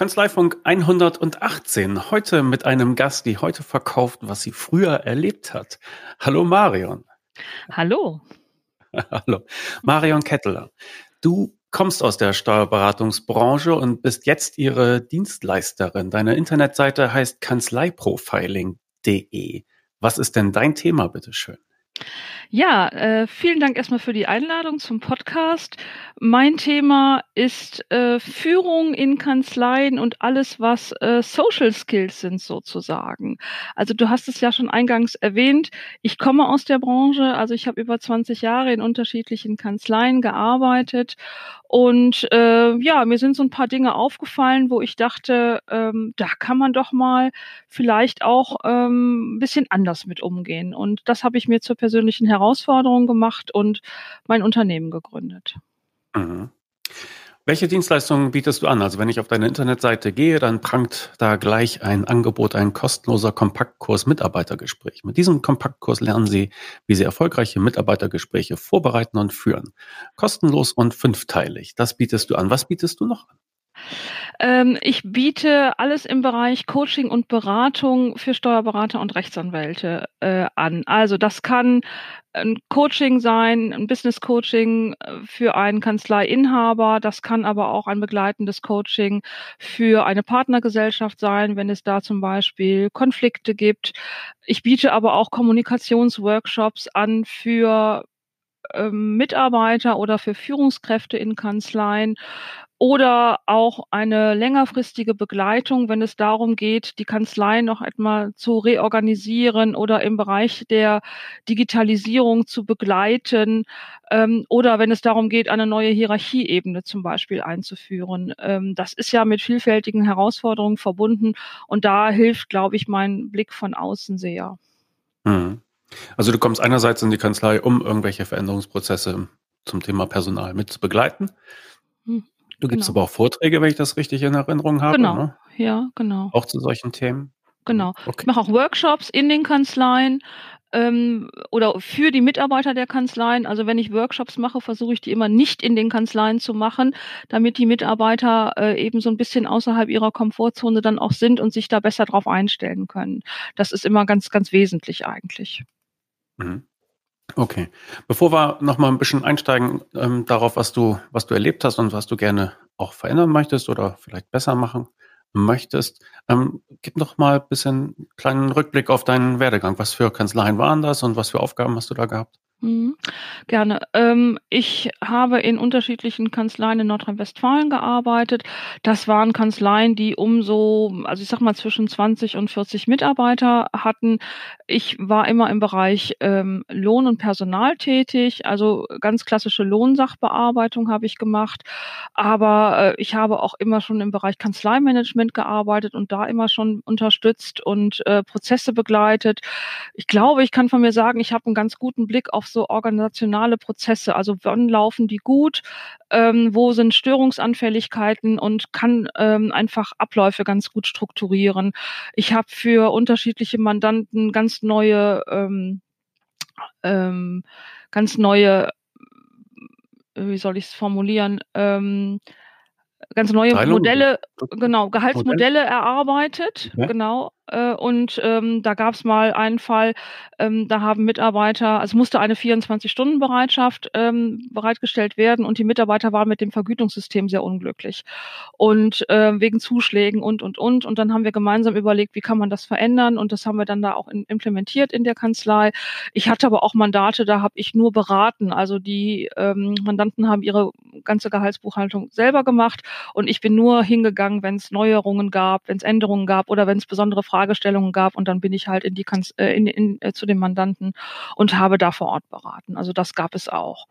Kanzleifunk 118. Heute mit einem Gast, die heute verkauft, was sie früher erlebt hat. Hallo Marion. Hallo. Hallo. Marion Ketteler. Du kommst aus der Steuerberatungsbranche und bist jetzt ihre Dienstleisterin. Deine Internetseite heißt kanzleiprofiling.de. Was ist denn dein Thema, bitteschön? Ja, äh, vielen Dank erstmal für die Einladung zum Podcast. Mein Thema ist äh, Führung in Kanzleien und alles, was äh, Social Skills sind sozusagen. Also du hast es ja schon eingangs erwähnt. Ich komme aus der Branche, also ich habe über 20 Jahre in unterschiedlichen Kanzleien gearbeitet und äh, ja, mir sind so ein paar Dinge aufgefallen, wo ich dachte, ähm, da kann man doch mal vielleicht auch ähm, ein bisschen anders mit umgehen. Und das habe ich mir zur persönlichen Herausforderung gemacht und mein Unternehmen gegründet. Mhm. Welche Dienstleistungen bietest du an? Also wenn ich auf deine Internetseite gehe, dann prangt da gleich ein Angebot, ein kostenloser Kompaktkurs Mitarbeitergespräch. Mit diesem Kompaktkurs lernen Sie, wie Sie erfolgreiche Mitarbeitergespräche vorbereiten und führen. Kostenlos und fünfteilig. Das bietest du an. Was bietest du noch an? Ähm, ich biete alles im Bereich Coaching und Beratung für Steuerberater und Rechtsanwälte äh, an. Also das kann ein Coaching sein, ein Business Coaching äh, für einen Kanzleiinhaber. Das kann aber auch ein begleitendes Coaching für eine Partnergesellschaft sein, wenn es da zum Beispiel Konflikte gibt. Ich biete aber auch Kommunikationsworkshops an für ähm, Mitarbeiter oder für Führungskräfte in Kanzleien oder auch eine längerfristige Begleitung, wenn es darum geht, die Kanzlei noch einmal zu reorganisieren oder im Bereich der Digitalisierung zu begleiten ähm, oder wenn es darum geht, eine neue Hierarchieebene zum Beispiel einzuführen. Ähm, das ist ja mit vielfältigen Herausforderungen verbunden und da hilft, glaube ich, mein Blick von außen sehr. Mhm. Also du kommst einerseits in die Kanzlei, um irgendwelche Veränderungsprozesse zum Thema Personal mit zu begleiten. Du gibst genau. aber auch Vorträge, wenn ich das richtig in Erinnerung habe. Genau, ne? ja, genau. Auch zu solchen Themen. Genau. Okay. Ich mache auch Workshops in den Kanzleien ähm, oder für die Mitarbeiter der Kanzleien. Also wenn ich Workshops mache, versuche ich die immer nicht in den Kanzleien zu machen, damit die Mitarbeiter äh, eben so ein bisschen außerhalb ihrer Komfortzone dann auch sind und sich da besser drauf einstellen können. Das ist immer ganz, ganz wesentlich eigentlich. Mhm. Okay. Bevor wir noch mal ein bisschen einsteigen ähm, darauf, was du, was du erlebt hast und was du gerne auch verändern möchtest oder vielleicht besser machen möchtest, ähm, gib noch mal ein bisschen kleinen Rückblick auf deinen Werdegang. Was für Kanzleien waren das und was für Aufgaben hast du da gehabt? Mhm. Gerne. Ähm, ich habe in unterschiedlichen Kanzleien in Nordrhein-Westfalen gearbeitet. Das waren Kanzleien, die um so, also ich sag mal zwischen 20 und 40 Mitarbeiter hatten. Ich war immer im Bereich ähm, Lohn und Personal tätig, also ganz klassische Lohnsachbearbeitung habe ich gemacht. Aber äh, ich habe auch immer schon im Bereich Kanzleimanagement gearbeitet und da immer schon unterstützt und äh, Prozesse begleitet. Ich glaube, ich kann von mir sagen, ich habe einen ganz guten Blick auf so organisationale Prozesse. Also wann laufen die gut? Ähm, wo sind Störungsanfälligkeiten und kann ähm, einfach Abläufe ganz gut strukturieren. Ich habe für unterschiedliche Mandanten ganz neue, ähm, ähm, ganz neue, wie soll ich es formulieren? Ähm, ganz neue Teilung. Modelle, genau, Gehaltsmodelle Modell? erarbeitet, ja. genau, äh, und ähm, da gab es mal einen Fall, ähm, da haben Mitarbeiter, also musste eine 24-Stunden-Bereitschaft ähm, bereitgestellt werden und die Mitarbeiter waren mit dem Vergütungssystem sehr unglücklich. Und äh, wegen Zuschlägen und, und, und. Und dann haben wir gemeinsam überlegt, wie kann man das verändern und das haben wir dann da auch in, implementiert in der Kanzlei. Ich hatte aber auch Mandate, da habe ich nur beraten. Also die ähm, Mandanten haben ihre ganze Gehaltsbuchhaltung selber gemacht und ich bin nur hingegangen, wenn es Neuerungen gab, wenn es Änderungen gab oder wenn es besondere Fragestellungen gab und dann bin ich halt in die Kanz äh, in, in, äh, zu dem Mandanten und habe da vor Ort beraten. Also das gab es auch.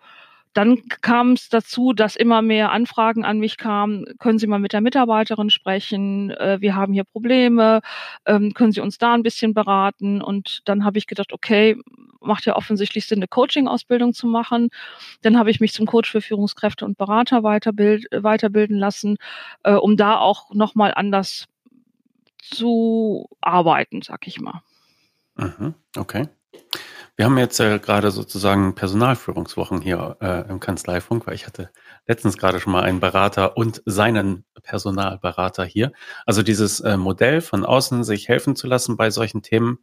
Dann kam es dazu, dass immer mehr Anfragen an mich kamen. Können Sie mal mit der Mitarbeiterin sprechen? Äh, wir haben hier Probleme. Ähm, können Sie uns da ein bisschen beraten? Und dann habe ich gedacht, okay, macht ja offensichtlich Sinn, eine Coaching-Ausbildung zu machen. Dann habe ich mich zum Coach für Führungskräfte und Berater weiterbild, weiterbilden lassen, äh, um da auch nochmal anders zu arbeiten, sag ich mal. Mhm, okay. Wir haben jetzt äh, gerade sozusagen Personalführungswochen hier äh, im Kanzleifunk, weil ich hatte letztens gerade schon mal einen Berater und seinen Personalberater hier. Also dieses äh, Modell von außen sich helfen zu lassen bei solchen Themen,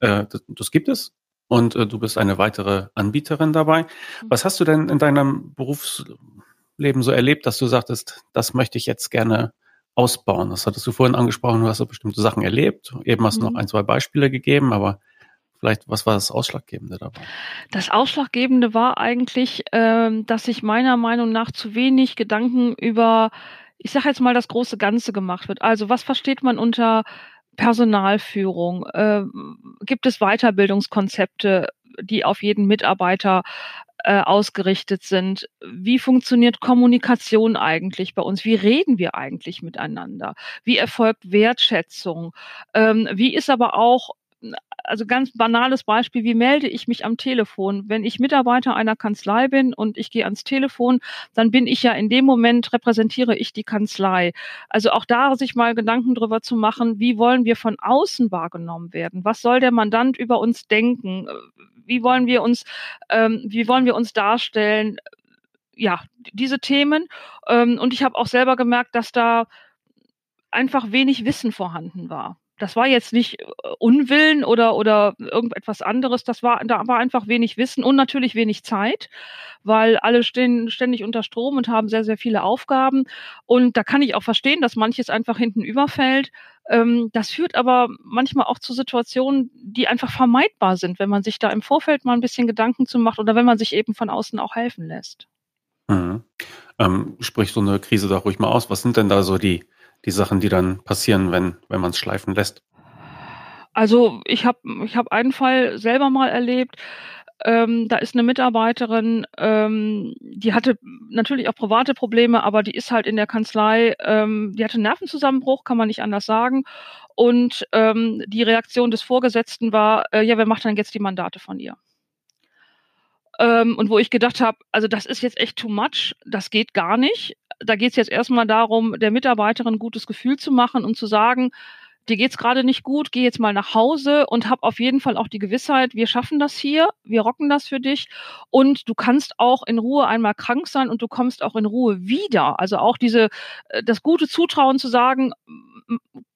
äh, das, das gibt es. Und äh, du bist eine weitere Anbieterin dabei. Mhm. Was hast du denn in deinem Berufsleben so erlebt, dass du sagtest, das möchte ich jetzt gerne ausbauen? Das hattest du vorhin angesprochen, du hast so bestimmte Sachen erlebt. Eben hast du mhm. noch ein, zwei Beispiele gegeben, aber Vielleicht, was war das Ausschlaggebende dabei? Das Ausschlaggebende war eigentlich, ähm, dass sich meiner Meinung nach zu wenig Gedanken über, ich sage jetzt mal, das große Ganze gemacht wird. Also was versteht man unter Personalführung? Äh, gibt es Weiterbildungskonzepte, die auf jeden Mitarbeiter äh, ausgerichtet sind? Wie funktioniert Kommunikation eigentlich bei uns? Wie reden wir eigentlich miteinander? Wie erfolgt Wertschätzung? Ähm, wie ist aber auch also ganz banales Beispiel, wie melde ich mich am Telefon? Wenn ich Mitarbeiter einer Kanzlei bin und ich gehe ans Telefon, dann bin ich ja in dem Moment, repräsentiere ich die Kanzlei. Also auch da sich mal Gedanken drüber zu machen, wie wollen wir von außen wahrgenommen werden? Was soll der Mandant über uns denken? Wie wollen wir uns, ähm, wie wollen wir uns darstellen? Ja, diese Themen. Ähm, und ich habe auch selber gemerkt, dass da einfach wenig Wissen vorhanden war das war jetzt nicht äh, Unwillen oder, oder irgendetwas anderes. Das war, da war einfach wenig Wissen und natürlich wenig Zeit, weil alle stehen ständig unter Strom und haben sehr, sehr viele Aufgaben. Und da kann ich auch verstehen, dass manches einfach hinten überfällt. Ähm, das führt aber manchmal auch zu Situationen, die einfach vermeidbar sind, wenn man sich da im Vorfeld mal ein bisschen Gedanken zu macht oder wenn man sich eben von außen auch helfen lässt. Mhm. Ähm, sprich so eine Krise doch ruhig mal aus. Was sind denn da so die, die Sachen, die dann passieren, wenn, wenn man es schleifen lässt? Also ich habe ich hab einen Fall selber mal erlebt. Ähm, da ist eine Mitarbeiterin, ähm, die hatte natürlich auch private Probleme, aber die ist halt in der Kanzlei, ähm, die hatte einen Nervenzusammenbruch, kann man nicht anders sagen. Und ähm, die Reaktion des Vorgesetzten war, äh, ja, wer macht dann jetzt die Mandate von ihr? Ähm, und wo ich gedacht habe, also das ist jetzt echt too much, das geht gar nicht. Da geht es jetzt erstmal darum, der Mitarbeiterin ein gutes Gefühl zu machen und zu sagen, dir geht's gerade nicht gut, geh jetzt mal nach Hause und hab auf jeden Fall auch die Gewissheit, wir schaffen das hier, wir rocken das für dich und du kannst auch in Ruhe einmal krank sein und du kommst auch in Ruhe wieder. Also auch diese äh, das gute Zutrauen zu sagen,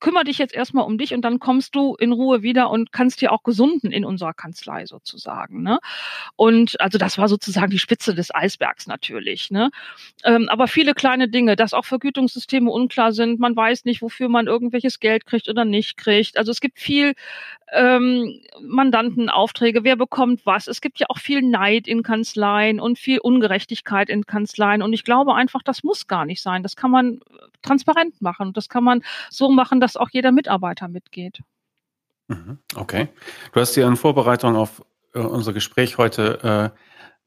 kümmere dich jetzt erstmal um dich und dann kommst du in Ruhe wieder und kannst dir auch gesunden in unserer Kanzlei sozusagen. Ne? Und also das war sozusagen die Spitze des Eisbergs natürlich. Ne? Ähm, aber viele kleine Dinge, dass auch Vergütungssysteme unklar sind, man weiß nicht, wofür man irgendwelches Geld kriegt oder nicht kriegt. Also es gibt viel ähm, Mandantenaufträge, wer bekommt was. Es gibt ja auch viel Neid in Kanzleien und viel Ungerechtigkeit in Kanzleien. Und ich glaube einfach, das muss gar nicht sein. Das kann man transparent machen. Das kann man so machen, dass auch jeder Mitarbeiter mitgeht. Mhm. Okay. Du hast dir in Vorbereitung auf äh, unser Gespräch heute äh,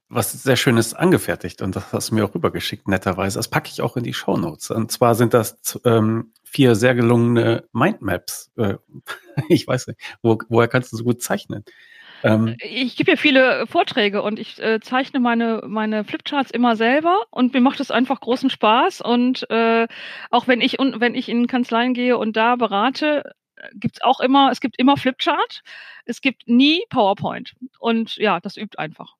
was sehr Schönes angefertigt und das hast du mir auch rübergeschickt, netterweise. Das packe ich auch in die Show Notes. Und zwar sind das ähm, vier sehr gelungene Mindmaps. Äh, ich weiß nicht, wo, woher kannst du so gut zeichnen? Ähm, ich gebe ja viele Vorträge und ich äh, zeichne meine, meine Flipcharts immer selber und mir macht es einfach großen Spaß. Und äh, auch wenn ich, und wenn ich in Kanzleien gehe und da berate, gibt es auch immer, es gibt immer Flipchart, es gibt nie PowerPoint. Und ja, das übt einfach.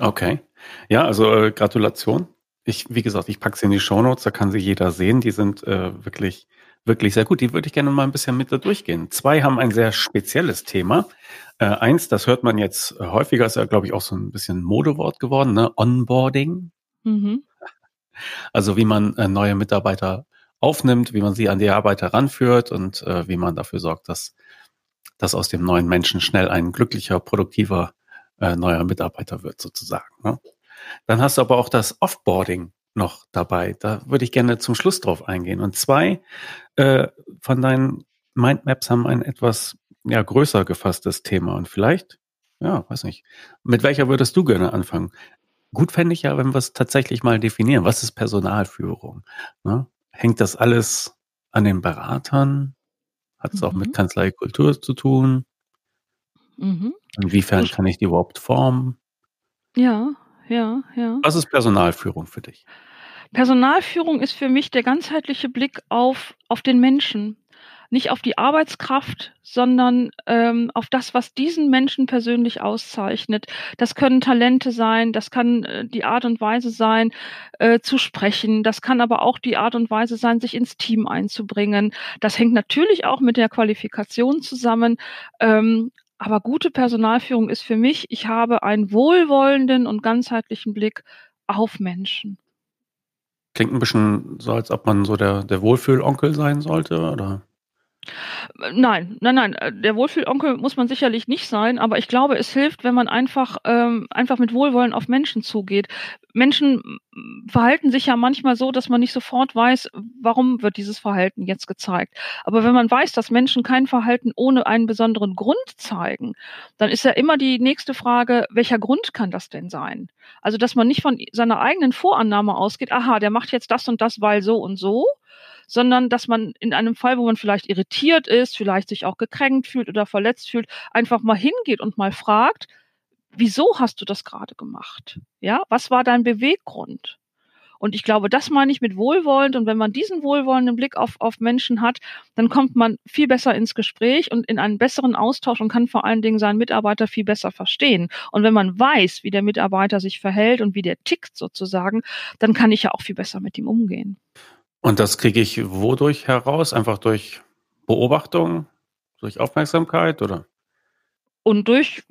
Okay. Ja, also äh, Gratulation. Ich, wie gesagt, ich packe sie in die Shownotes, da kann sie jeder sehen. Die sind äh, wirklich, wirklich sehr gut. Die würde ich gerne mal ein bisschen mit da durchgehen. Zwei haben ein sehr spezielles Thema. Äh, eins, das hört man jetzt äh, häufiger, ist ja, glaube ich, auch so ein bisschen Modewort geworden, ne? Onboarding. Mhm. Also wie man äh, neue Mitarbeiter aufnimmt, wie man sie an die Arbeit heranführt und äh, wie man dafür sorgt, dass, dass aus dem neuen Menschen schnell ein glücklicher, produktiver äh, neuer Mitarbeiter wird sozusagen. Ne? Dann hast du aber auch das Offboarding noch dabei. Da würde ich gerne zum Schluss drauf eingehen. Und zwei äh, von deinen Mindmaps haben ein etwas ja, größer gefasstes Thema. Und vielleicht, ja, weiß nicht, mit welcher würdest du gerne anfangen? Gut fände ich ja, wenn wir es tatsächlich mal definieren. Was ist Personalführung? Ne? Hängt das alles an den Beratern? Hat es mhm. auch mit mhm. Kanzleikultur zu tun? Mhm. Inwiefern kann ich die überhaupt formen? Ja, ja, ja. Was ist Personalführung für dich? Personalführung ist für mich der ganzheitliche Blick auf, auf den Menschen. nicht auf die Arbeitskraft, sondern ähm, auf das, was diesen Menschen persönlich auszeichnet. Das können Talente sein, das kann äh, die Art und Weise sein, äh, zu sprechen, das kann aber auch die Art und Weise sein, sich ins Team einzubringen. Das hängt natürlich auch mit der Qualifikation zusammen. Ähm, aber gute Personalführung ist für mich, ich habe einen wohlwollenden und ganzheitlichen Blick auf Menschen. Klingt ein bisschen so, als ob man so der, der Wohlfühlonkel sein sollte, oder? Nein, nein, nein. Äh, der Wohlfühlonkel muss man sicherlich nicht sein, aber ich glaube, es hilft, wenn man einfach, ähm, einfach mit Wohlwollen auf Menschen zugeht. Menschen verhalten sich ja manchmal so, dass man nicht sofort weiß, warum wird dieses Verhalten jetzt gezeigt. Aber wenn man weiß, dass Menschen kein Verhalten ohne einen besonderen Grund zeigen, dann ist ja immer die nächste Frage, welcher Grund kann das denn sein? Also, dass man nicht von seiner eigenen Vorannahme ausgeht, aha, der macht jetzt das und das, weil so und so, sondern dass man in einem Fall, wo man vielleicht irritiert ist, vielleicht sich auch gekränkt fühlt oder verletzt fühlt, einfach mal hingeht und mal fragt, wieso hast du das gerade gemacht? Ja, was war dein Beweggrund? Und ich glaube, das meine ich mit wohlwollend. Und wenn man diesen wohlwollenden Blick auf, auf Menschen hat, dann kommt man viel besser ins Gespräch und in einen besseren Austausch und kann vor allen Dingen seinen Mitarbeiter viel besser verstehen. Und wenn man weiß, wie der Mitarbeiter sich verhält und wie der tickt sozusagen, dann kann ich ja auch viel besser mit ihm umgehen. Und das kriege ich wodurch heraus? Einfach durch Beobachtung, durch Aufmerksamkeit oder? Und durch,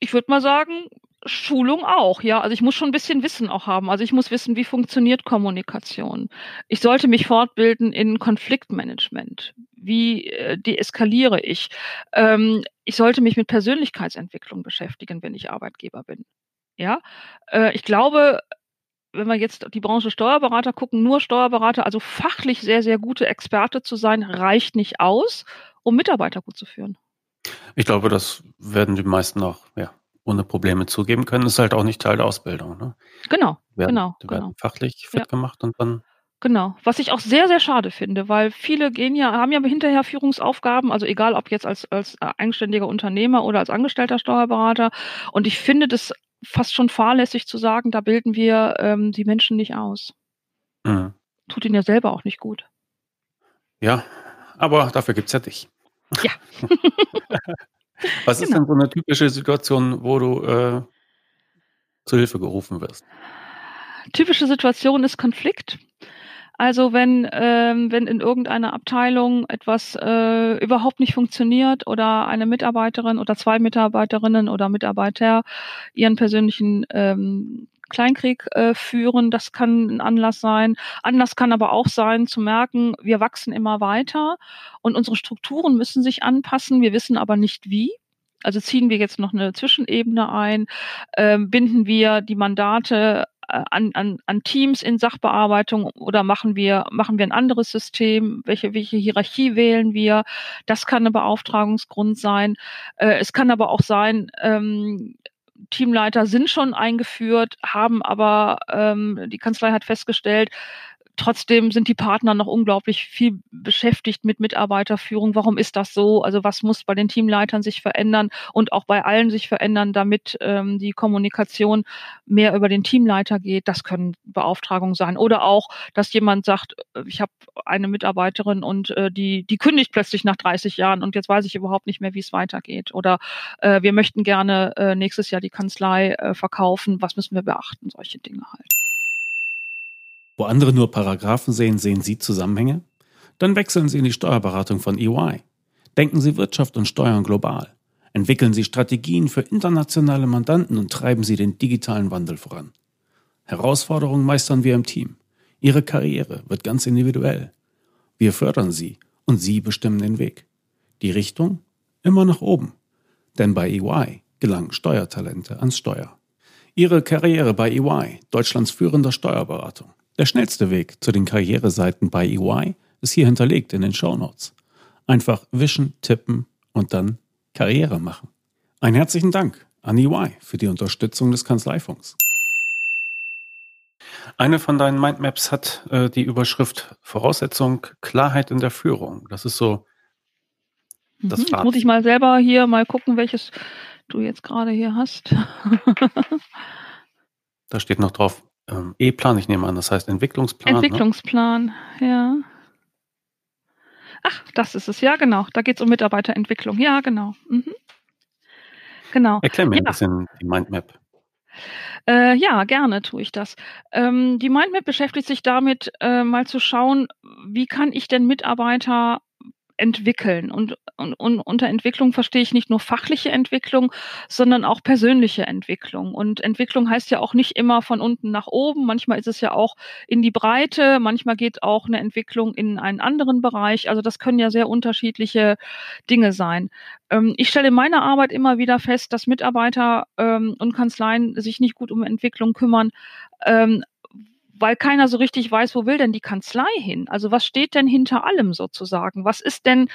ich würde mal sagen, Schulung auch, ja. Also ich muss schon ein bisschen Wissen auch haben. Also ich muss wissen, wie funktioniert Kommunikation. Ich sollte mich fortbilden in Konfliktmanagement. Wie äh, deeskaliere ich? Ähm, ich sollte mich mit Persönlichkeitsentwicklung beschäftigen, wenn ich Arbeitgeber bin. Ja, äh, ich glaube, wenn wir jetzt die Branche Steuerberater gucken, nur Steuerberater, also fachlich sehr, sehr gute Experte zu sein, reicht nicht aus, um Mitarbeiter gut zu führen. Ich glaube, das werden die meisten auch ja, ohne Probleme zugeben können. Das ist halt auch nicht Teil der Ausbildung. Ne? Genau, werden, genau. Die werden genau. fachlich fit ja. gemacht und dann Genau, was ich auch sehr, sehr schade finde, weil viele gehen ja, haben ja hinterher Führungsaufgaben, also egal ob jetzt als, als eigenständiger Unternehmer oder als angestellter Steuerberater. Und ich finde das fast schon fahrlässig zu sagen, da bilden wir ähm, die Menschen nicht aus. Mhm. Tut ihnen ja selber auch nicht gut. Ja, aber dafür gibt es ja dich. Ja. Was genau. ist denn so eine typische Situation, wo du äh, zu Hilfe gerufen wirst? Typische Situation ist Konflikt. Also wenn, ähm, wenn in irgendeiner Abteilung etwas äh, überhaupt nicht funktioniert oder eine Mitarbeiterin oder zwei Mitarbeiterinnen oder Mitarbeiter ihren persönlichen ähm, Kleinkrieg äh, führen, das kann ein Anlass sein. Anlass kann aber auch sein, zu merken, wir wachsen immer weiter und unsere Strukturen müssen sich anpassen, wir wissen aber nicht wie. Also ziehen wir jetzt noch eine Zwischenebene ein, äh, binden wir die Mandate an, an, an Teams in Sachbearbeitung oder machen wir, machen wir ein anderes System? Welche, welche Hierarchie wählen wir? Das kann ein Beauftragungsgrund sein. Äh, es kann aber auch sein, ähm, Teamleiter sind schon eingeführt, haben aber ähm, die Kanzlei hat festgestellt, Trotzdem sind die Partner noch unglaublich viel beschäftigt mit Mitarbeiterführung. Warum ist das so? Also was muss bei den Teamleitern sich verändern und auch bei allen sich verändern, damit ähm, die Kommunikation mehr über den Teamleiter geht? Das können Beauftragungen sein. Oder auch, dass jemand sagt, äh, ich habe eine Mitarbeiterin und äh, die, die kündigt plötzlich nach 30 Jahren und jetzt weiß ich überhaupt nicht mehr, wie es weitergeht. Oder äh, wir möchten gerne äh, nächstes Jahr die Kanzlei äh, verkaufen. Was müssen wir beachten? Solche Dinge halt. Wo andere nur Paragraphen sehen, sehen Sie Zusammenhänge? Dann wechseln Sie in die Steuerberatung von EY. Denken Sie Wirtschaft und Steuern global. Entwickeln Sie Strategien für internationale Mandanten und treiben Sie den digitalen Wandel voran. Herausforderungen meistern wir im Team. Ihre Karriere wird ganz individuell. Wir fördern Sie und Sie bestimmen den Weg. Die Richtung? Immer nach oben. Denn bei EY gelangen Steuertalente ans Steuer. Ihre Karriere bei EY, Deutschlands führender Steuerberatung. Der schnellste Weg zu den Karriereseiten bei EY ist hier hinterlegt in den Show Notes. Einfach wischen, tippen und dann Karriere machen. Einen herzlichen Dank an EY für die Unterstützung des Kanzleifunks. Eine von deinen Mindmaps hat äh, die Überschrift Voraussetzung Klarheit in der Führung. Das ist so das mhm, Muss ich mal selber hier mal gucken, welches du jetzt gerade hier hast. da steht noch drauf ähm, E-Plan, ich nehme an, das heißt Entwicklungsplan. Ne? Entwicklungsplan, ne? ja. Ach, das ist es, ja, genau. Da geht es um Mitarbeiterentwicklung. Ja, genau. Mhm. Genau. Erklär mir ja. ein bisschen die Mindmap. Äh, ja, gerne tue ich das. Ähm, die Mindmap beschäftigt sich damit, äh, mal zu schauen, wie kann ich denn Mitarbeiter entwickeln. Und, und, und unter Entwicklung verstehe ich nicht nur fachliche Entwicklung, sondern auch persönliche Entwicklung. Und Entwicklung heißt ja auch nicht immer von unten nach oben. Manchmal ist es ja auch in die Breite. Manchmal geht auch eine Entwicklung in einen anderen Bereich. Also das können ja sehr unterschiedliche Dinge sein. Ähm, ich stelle in meiner Arbeit immer wieder fest, dass Mitarbeiter ähm, und Kanzleien sich nicht gut um Entwicklung kümmern, ähm, weil keiner so richtig weiß, wo will denn die Kanzlei hin? Also was steht denn hinter allem sozusagen? Was ist denn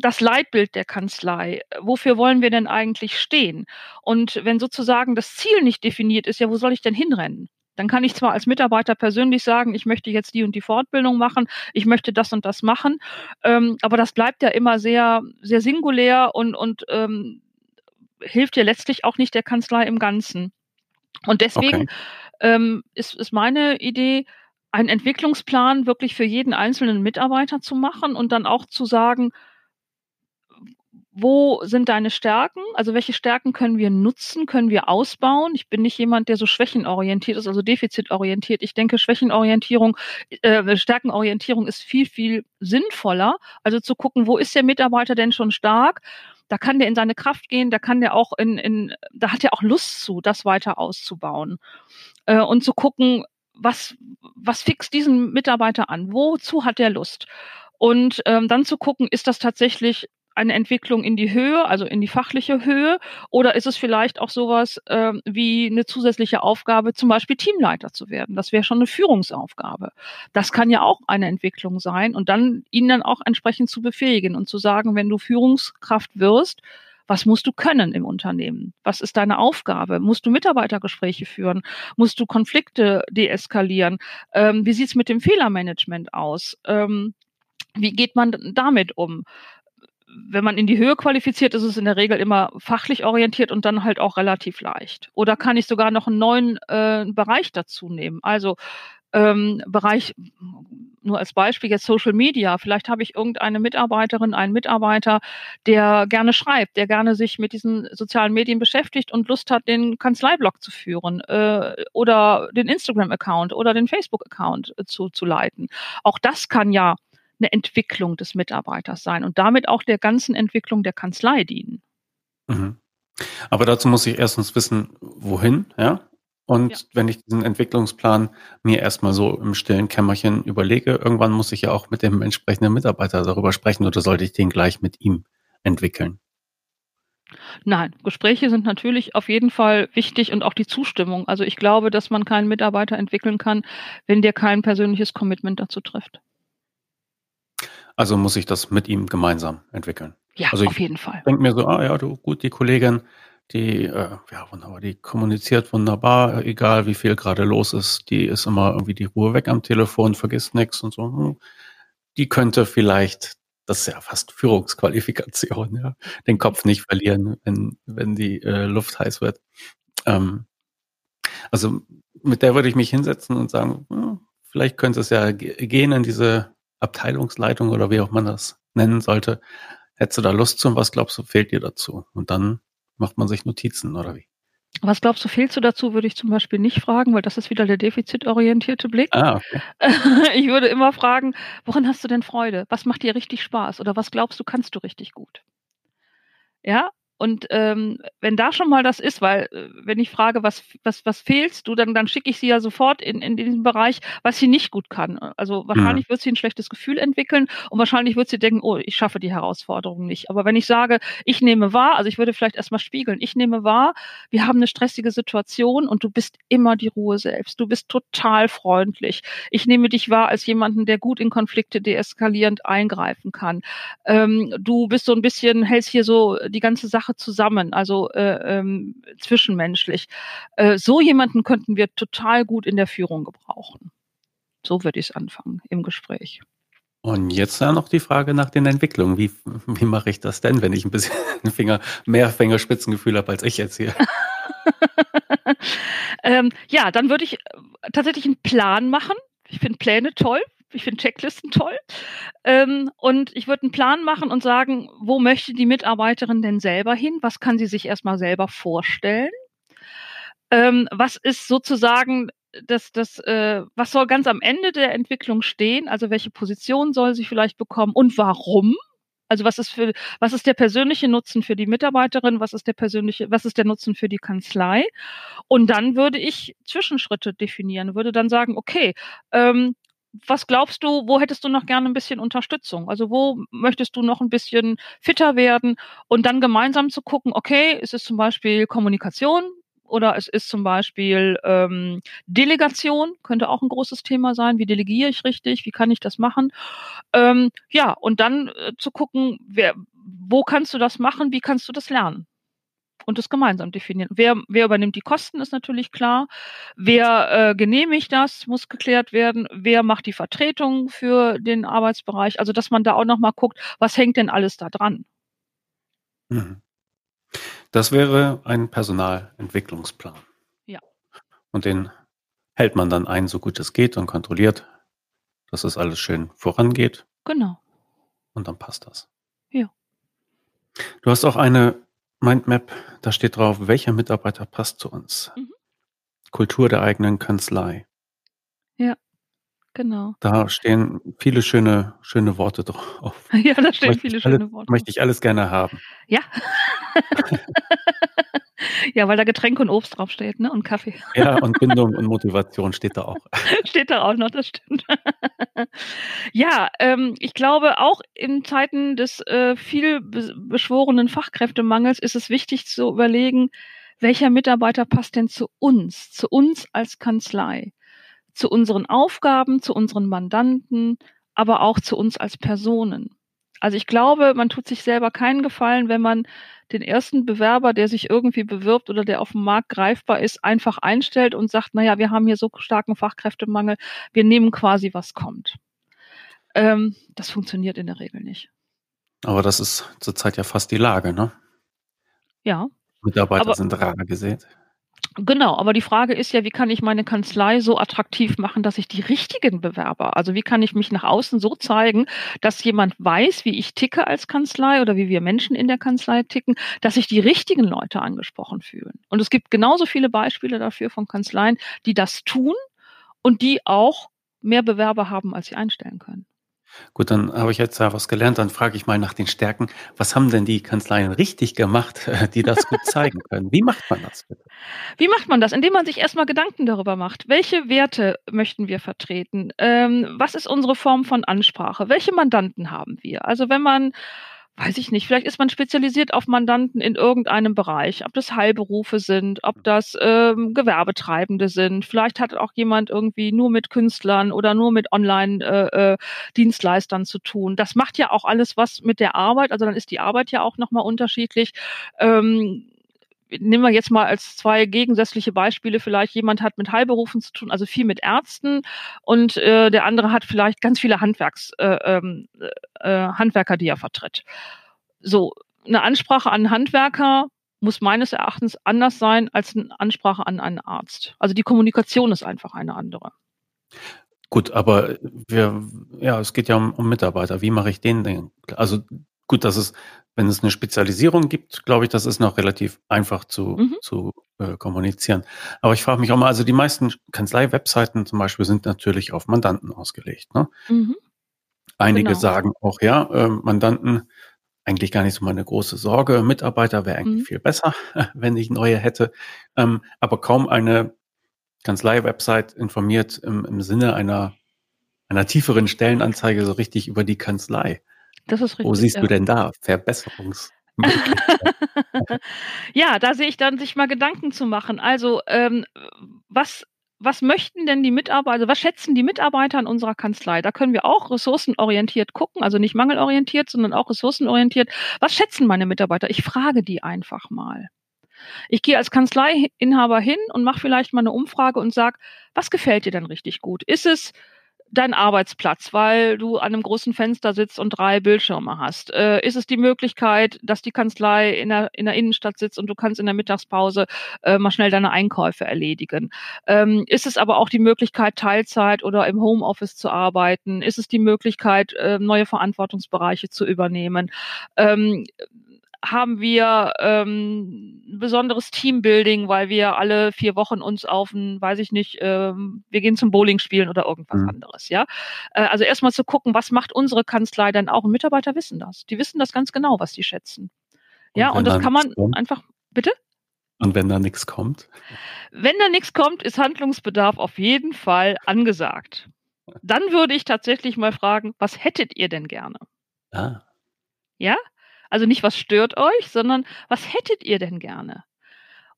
das Leitbild der Kanzlei? Wofür wollen wir denn eigentlich stehen? Und wenn sozusagen das Ziel nicht definiert ist, ja, wo soll ich denn hinrennen? Dann kann ich zwar als Mitarbeiter persönlich sagen, ich möchte jetzt die und die Fortbildung machen, ich möchte das und das machen, ähm, aber das bleibt ja immer sehr, sehr singulär und, und ähm, hilft ja letztlich auch nicht der Kanzlei im Ganzen. Und deswegen okay ähm, ist, ist meine Idee, einen Entwicklungsplan wirklich für jeden einzelnen Mitarbeiter zu machen und dann auch zu sagen, wo sind deine Stärken? Also welche Stärken können wir nutzen, können wir ausbauen? Ich bin nicht jemand, der so schwächenorientiert ist, also defizitorientiert. Ich denke, Schwächenorientierung, äh, Stärkenorientierung ist viel, viel sinnvoller. Also zu gucken, wo ist der Mitarbeiter denn schon stark? Da kann der in seine Kraft gehen, da kann der auch in, in da hat er auch Lust zu, das weiter auszubauen äh, und zu gucken, was, was fixt diesen Mitarbeiter an? Wozu hat er Lust? Und ähm, dann zu gucken, ist das tatsächlich eine Entwicklung in die Höhe, also in die fachliche Höhe, oder ist es vielleicht auch sowas äh, wie eine zusätzliche Aufgabe, zum Beispiel Teamleiter zu werden? Das wäre schon eine Führungsaufgabe. Das kann ja auch eine Entwicklung sein und dann ihn dann auch entsprechend zu befähigen und zu sagen, wenn du Führungskraft wirst, was musst du können im Unternehmen? Was ist deine Aufgabe? Musst du Mitarbeitergespräche führen? Musst du Konflikte deeskalieren? Ähm, wie sieht's mit dem Fehlermanagement aus? Ähm, wie geht man damit um? Wenn man in die Höhe qualifiziert, ist es in der Regel immer fachlich orientiert und dann halt auch relativ leicht. Oder kann ich sogar noch einen neuen äh, Bereich dazu nehmen? Also ähm, Bereich, nur als Beispiel jetzt Social Media. Vielleicht habe ich irgendeine Mitarbeiterin, einen Mitarbeiter, der gerne schreibt, der gerne sich mit diesen sozialen Medien beschäftigt und Lust hat, den Kanzleiblog zu führen äh, oder den Instagram-Account oder den Facebook-Account äh, zu, zu leiten. Auch das kann ja eine Entwicklung des Mitarbeiters sein und damit auch der ganzen Entwicklung der Kanzlei dienen. Mhm. Aber dazu muss ich erstens wissen, wohin, ja? Und ja. wenn ich diesen Entwicklungsplan mir erstmal so im stillen Kämmerchen überlege, irgendwann muss ich ja auch mit dem entsprechenden Mitarbeiter darüber sprechen oder sollte ich den gleich mit ihm entwickeln? Nein, Gespräche sind natürlich auf jeden Fall wichtig und auch die Zustimmung. Also ich glaube, dass man keinen Mitarbeiter entwickeln kann, wenn der kein persönliches Commitment dazu trifft. Also muss ich das mit ihm gemeinsam entwickeln. Ja, also auf jeden Fall. Ich denke mir so, ah ja, du, gut, die Kollegin, die, äh, ja, wunderbar, die kommuniziert wunderbar, egal wie viel gerade los ist, die ist immer irgendwie die Ruhe weg am Telefon, vergisst nichts und so. Hm. Die könnte vielleicht, das ist ja fast Führungsqualifikation, ja, den Kopf nicht verlieren, wenn, wenn die äh, Luft heiß wird. Ähm, also mit der würde ich mich hinsetzen und sagen, hm, vielleicht könnte es ja gehen in diese Abteilungsleitung oder wie auch man das nennen sollte. Hättest du da Lust zu und was glaubst du, fehlt dir dazu? Und dann macht man sich Notizen oder wie? Was glaubst du, fehlst du dazu, würde ich zum Beispiel nicht fragen, weil das ist wieder der defizitorientierte Blick. Ah, okay. Ich würde immer fragen, worin hast du denn Freude? Was macht dir richtig Spaß? Oder was glaubst du, kannst du richtig gut? Ja, und ähm, wenn da schon mal das ist, weil äh, wenn ich frage, was, was, was fehlst du, dann, dann schicke ich sie ja sofort in, in diesen Bereich, was sie nicht gut kann. Also wahrscheinlich mhm. wird sie ein schlechtes Gefühl entwickeln und wahrscheinlich wird sie denken, oh, ich schaffe die Herausforderung nicht. Aber wenn ich sage, ich nehme wahr, also ich würde vielleicht erstmal spiegeln, ich nehme wahr, wir haben eine stressige Situation und du bist immer die Ruhe selbst. Du bist total freundlich. Ich nehme dich wahr als jemanden, der gut in Konflikte deeskalierend eingreifen kann. Ähm, du bist so ein bisschen, hältst hier so die ganze Sache Sache zusammen, also äh, ähm, zwischenmenschlich. Äh, so jemanden könnten wir total gut in der Führung gebrauchen. So würde ich es anfangen im Gespräch. Und jetzt ja noch die Frage nach den Entwicklungen. Wie, wie mache ich das denn, wenn ich ein bisschen Finger, mehr Fingerspitzengefühl habe als ich jetzt hier? ähm, ja, dann würde ich äh, tatsächlich einen Plan machen. Ich finde Pläne toll Ich finde Checklisten toll. Ähm, und ich würde einen Plan machen und sagen, wo möchte die Mitarbeiterin denn selber hin? Was kann sie sich erstmal selber vorstellen? Ähm, was ist sozusagen das, das, äh, was soll ganz am Ende der Entwicklung stehen? Also welche Position soll sie vielleicht bekommen und warum? Also was ist für, was ist der persönliche Nutzen für die Mitarbeiterin? Was ist der persönliche, was ist der Nutzen für die Kanzlei? Und dann würde ich Zwischenschritte definieren, würde dann sagen, okay, ähm, was glaubst du, wo hättest du noch gerne ein bisschen Unterstützung? Also wo möchtest du noch ein bisschen fitter werden? Und dann gemeinsam zu gucken, okay, ist es zum Beispiel Kommunikation? oder es ist zum Beispiel ähm, Delegation, könnte auch ein großes Thema sein. Wie delegiere ich richtig? Wie kann ich das machen? Ähm, ja, und dann äh, zu gucken, wer, wo kannst du das machen? Wie kannst du das lernen? Und das gemeinsam definieren. Wer, wer übernimmt die Kosten, ist natürlich klar. Wer äh, genehmigt das, muss geklärt werden. Wer macht die Vertretung für den Arbeitsbereich? Also, dass man da auch nochmal guckt, was hängt denn alles da dran? Mhm. Das wäre ein Personalentwicklungsplan. Ja. Und den hält man dann ein, so gut es geht und kontrolliert, dass es alles schön vorangeht. Genau. Und dann passt das. Ja. Du hast auch eine Mindmap, da steht drauf, welcher Mitarbeiter passt zu uns. Mhm. Kultur der eigenen Kanzlei. Ja, genau. Da stehen viele schöne, schöne Worte drauf. Ja, da stehen viele schöne alles, Worte. Möchte ich alles gerne haben. Ja. ja, weil da Getränk und Obst draufsteht, ne? Und Kaffee. ja, und Bindung und Motivation steht da auch. steht da auch noch, das stimmt. ja, ähm, ich glaube, auch in Zeiten des äh, viel beschworenen Fachkräftemangels ist es wichtig zu überlegen, welcher Mitarbeiter passt denn zu uns, zu uns als Kanzlei, zu unseren Aufgaben, zu unseren Mandanten, aber auch zu uns als Personen. Also ich glaube, man tut sich selber keinen Gefallen, wenn man den ersten Bewerber, der sich irgendwie bewirbt oder der auf dem Markt greifbar ist, einfach einstellt und sagt, naja, wir haben hier so starken Fachkräftemangel, wir nehmen quasi, was kommt. Ähm, das funktioniert in der Regel nicht. Aber das ist zurzeit ja fast die Lage, ne? Ja. Mitarbeiter aber, sind rar gesät. Genau, aber die Frage ist ja, wie kann ich meine Kanzlei so attraktiv machen, dass ich die richtigen Bewerber, also wie kann ich mich nach außen so zeigen, dass jemand weiß, wie ich ticke als Kanzlei oder wie wir Menschen in der Kanzlei ticken, dass sich die richtigen Leute angesprochen fühlen. Und es gibt genauso viele Beispiele dafür von Kanzleien, die das tun und die auch mehr Bewerber haben, als sie einstellen können. Gut, dann habe ich jetzt da was gelernt. Dann frage ich mal nach den Stärken. Was haben denn die Kanzleien richtig gemacht, die das gut zeigen können? Wie macht man das bitte? Wie macht man das? Indem man sich erstmal Gedanken darüber macht. Welche Werte möchten wir vertreten? Ähm, was ist unsere Form von Ansprache? Welche Mandanten haben wir? Also wenn man weiß ich nicht, vielleicht ist man spezialisiert auf Mandanten in irgendeinem Bereich, ob das Heilberufe sind, ob das ähm, Gewerbetreibende sind. Vielleicht hat auch jemand irgendwie nur mit Künstlern oder nur mit Online-Dienstleistern äh, äh, zu tun. Das macht ja auch alles was mit der Arbeit, also dann ist die Arbeit ja auch nochmal unterschiedlich. Ähm, nehmen wir jetzt mal als zwei gegensätzliche Beispiele. Vielleicht jemand hat mit Heilberufen zu tun, also viel mit Ärzten, und äh, der andere hat vielleicht ganz viele Handwerks, äh, ähm, äh, Handwerker, die er vertritt. So, eine Ansprache an einen Handwerker muss meines Erachtens anders sein als eine Ansprache an einen Arzt. Also die Kommunikation ist einfach eine andere. Gut, aber wir, ja, es geht ja um, um Mitarbeiter. Wie mache ich den denn? Also gut, dass es wenn es eine Spezialisierung gibt, glaube ich, das ist noch relativ einfach zu, mhm. zu äh, kommunizieren. Aber ich frage mich auch mal, also die meisten Kanzlei-Webseiten zum Beispiel sind natürlich auf Mandanten ausgelegt. Ne? Mhm. Einige genau. sagen auch, ja, äh, Mandanten eigentlich gar nicht so meine große Sorge. Mitarbeiter wäre eigentlich mhm. viel besser, wenn ich neue hätte. Ähm, aber kaum eine Kanzlei-Website informiert im, im Sinne einer, einer tieferen Stellenanzeige so richtig über die Kanzlei. Das ist richtig. Wo siehst ja. du denn da Verbesserungs? ja, da sehe ich dann, sich mal Gedanken zu machen. Also, ähm, was, was möchten denn die Mitarbeiter, also was schätzen die Mitarbeiter an unserer Kanzlei? Da können wir auch ressourcenorientiert gucken, also nicht mangelorientiert, sondern auch ressourcenorientiert. Was schätzen meine Mitarbeiter? Ich frage die einfach mal. Ich gehe als Kanzleiinhaber hin und mache vielleicht mal eine Umfrage und sage, was gefällt dir denn richtig gut? Ist es dein Arbeitsplatz, weil du an einem großen Fenster sitzt und drei Bildschirme hast? Äh, ist es die Möglichkeit, dass die Kanzlei in der, in der Innenstadt sitzt und du kannst in der Mittagspause äh, mal schnell deine Einkäufe erledigen? Ähm, ist es aber auch die Möglichkeit, Teilzeit oder im Homeoffice zu arbeiten? Ist es die Möglichkeit, äh, neue Verantwortungsbereiche zu übernehmen? Ähm, haben wir ähm, besonderes Teambuilding, weil wir alle vier Wochen uns auf ein, weiß ich nicht, ähm, wir gehen zum Bowling spielen oder irgendwas mhm. anderes, ja. Äh, also erstmal zu gucken, was macht unsere Kanzlei denn auch? Und Mitarbeiter wissen das. Die wissen das ganz genau, was die schätzen. Ja, und, und das kann man kommt? einfach, bitte? Und wenn da nichts kommt? Wenn da nichts kommt, ist Handlungsbedarf auf jeden Fall angesagt. Dann würde ich tatsächlich mal fragen, was hättet ihr denn gerne? Ah. Ja? Also nicht, was stört euch, sondern was hättet ihr denn gerne?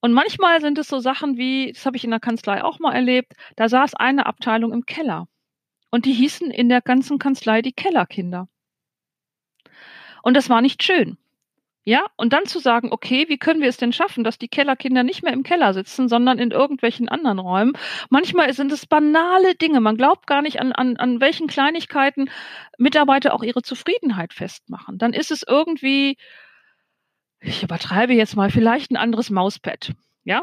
Und manchmal sind es so Sachen wie, das habe ich in der Kanzlei auch mal erlebt, da saß eine Abteilung im Keller. Und die hießen in der ganzen Kanzlei die Kellerkinder. Und das war nicht schön. Ja, und dann zu sagen, okay, wie können wir es denn schaffen, dass die Kellerkinder nicht mehr im Keller sitzen, sondern in irgendwelchen anderen Räumen? Manchmal sind es banale Dinge. Man glaubt gar nicht, an, an, an welchen Kleinigkeiten Mitarbeiter auch ihre Zufriedenheit festmachen. Dann ist es irgendwie, ich übertreibe jetzt mal, vielleicht ein anderes Mauspad. Ja,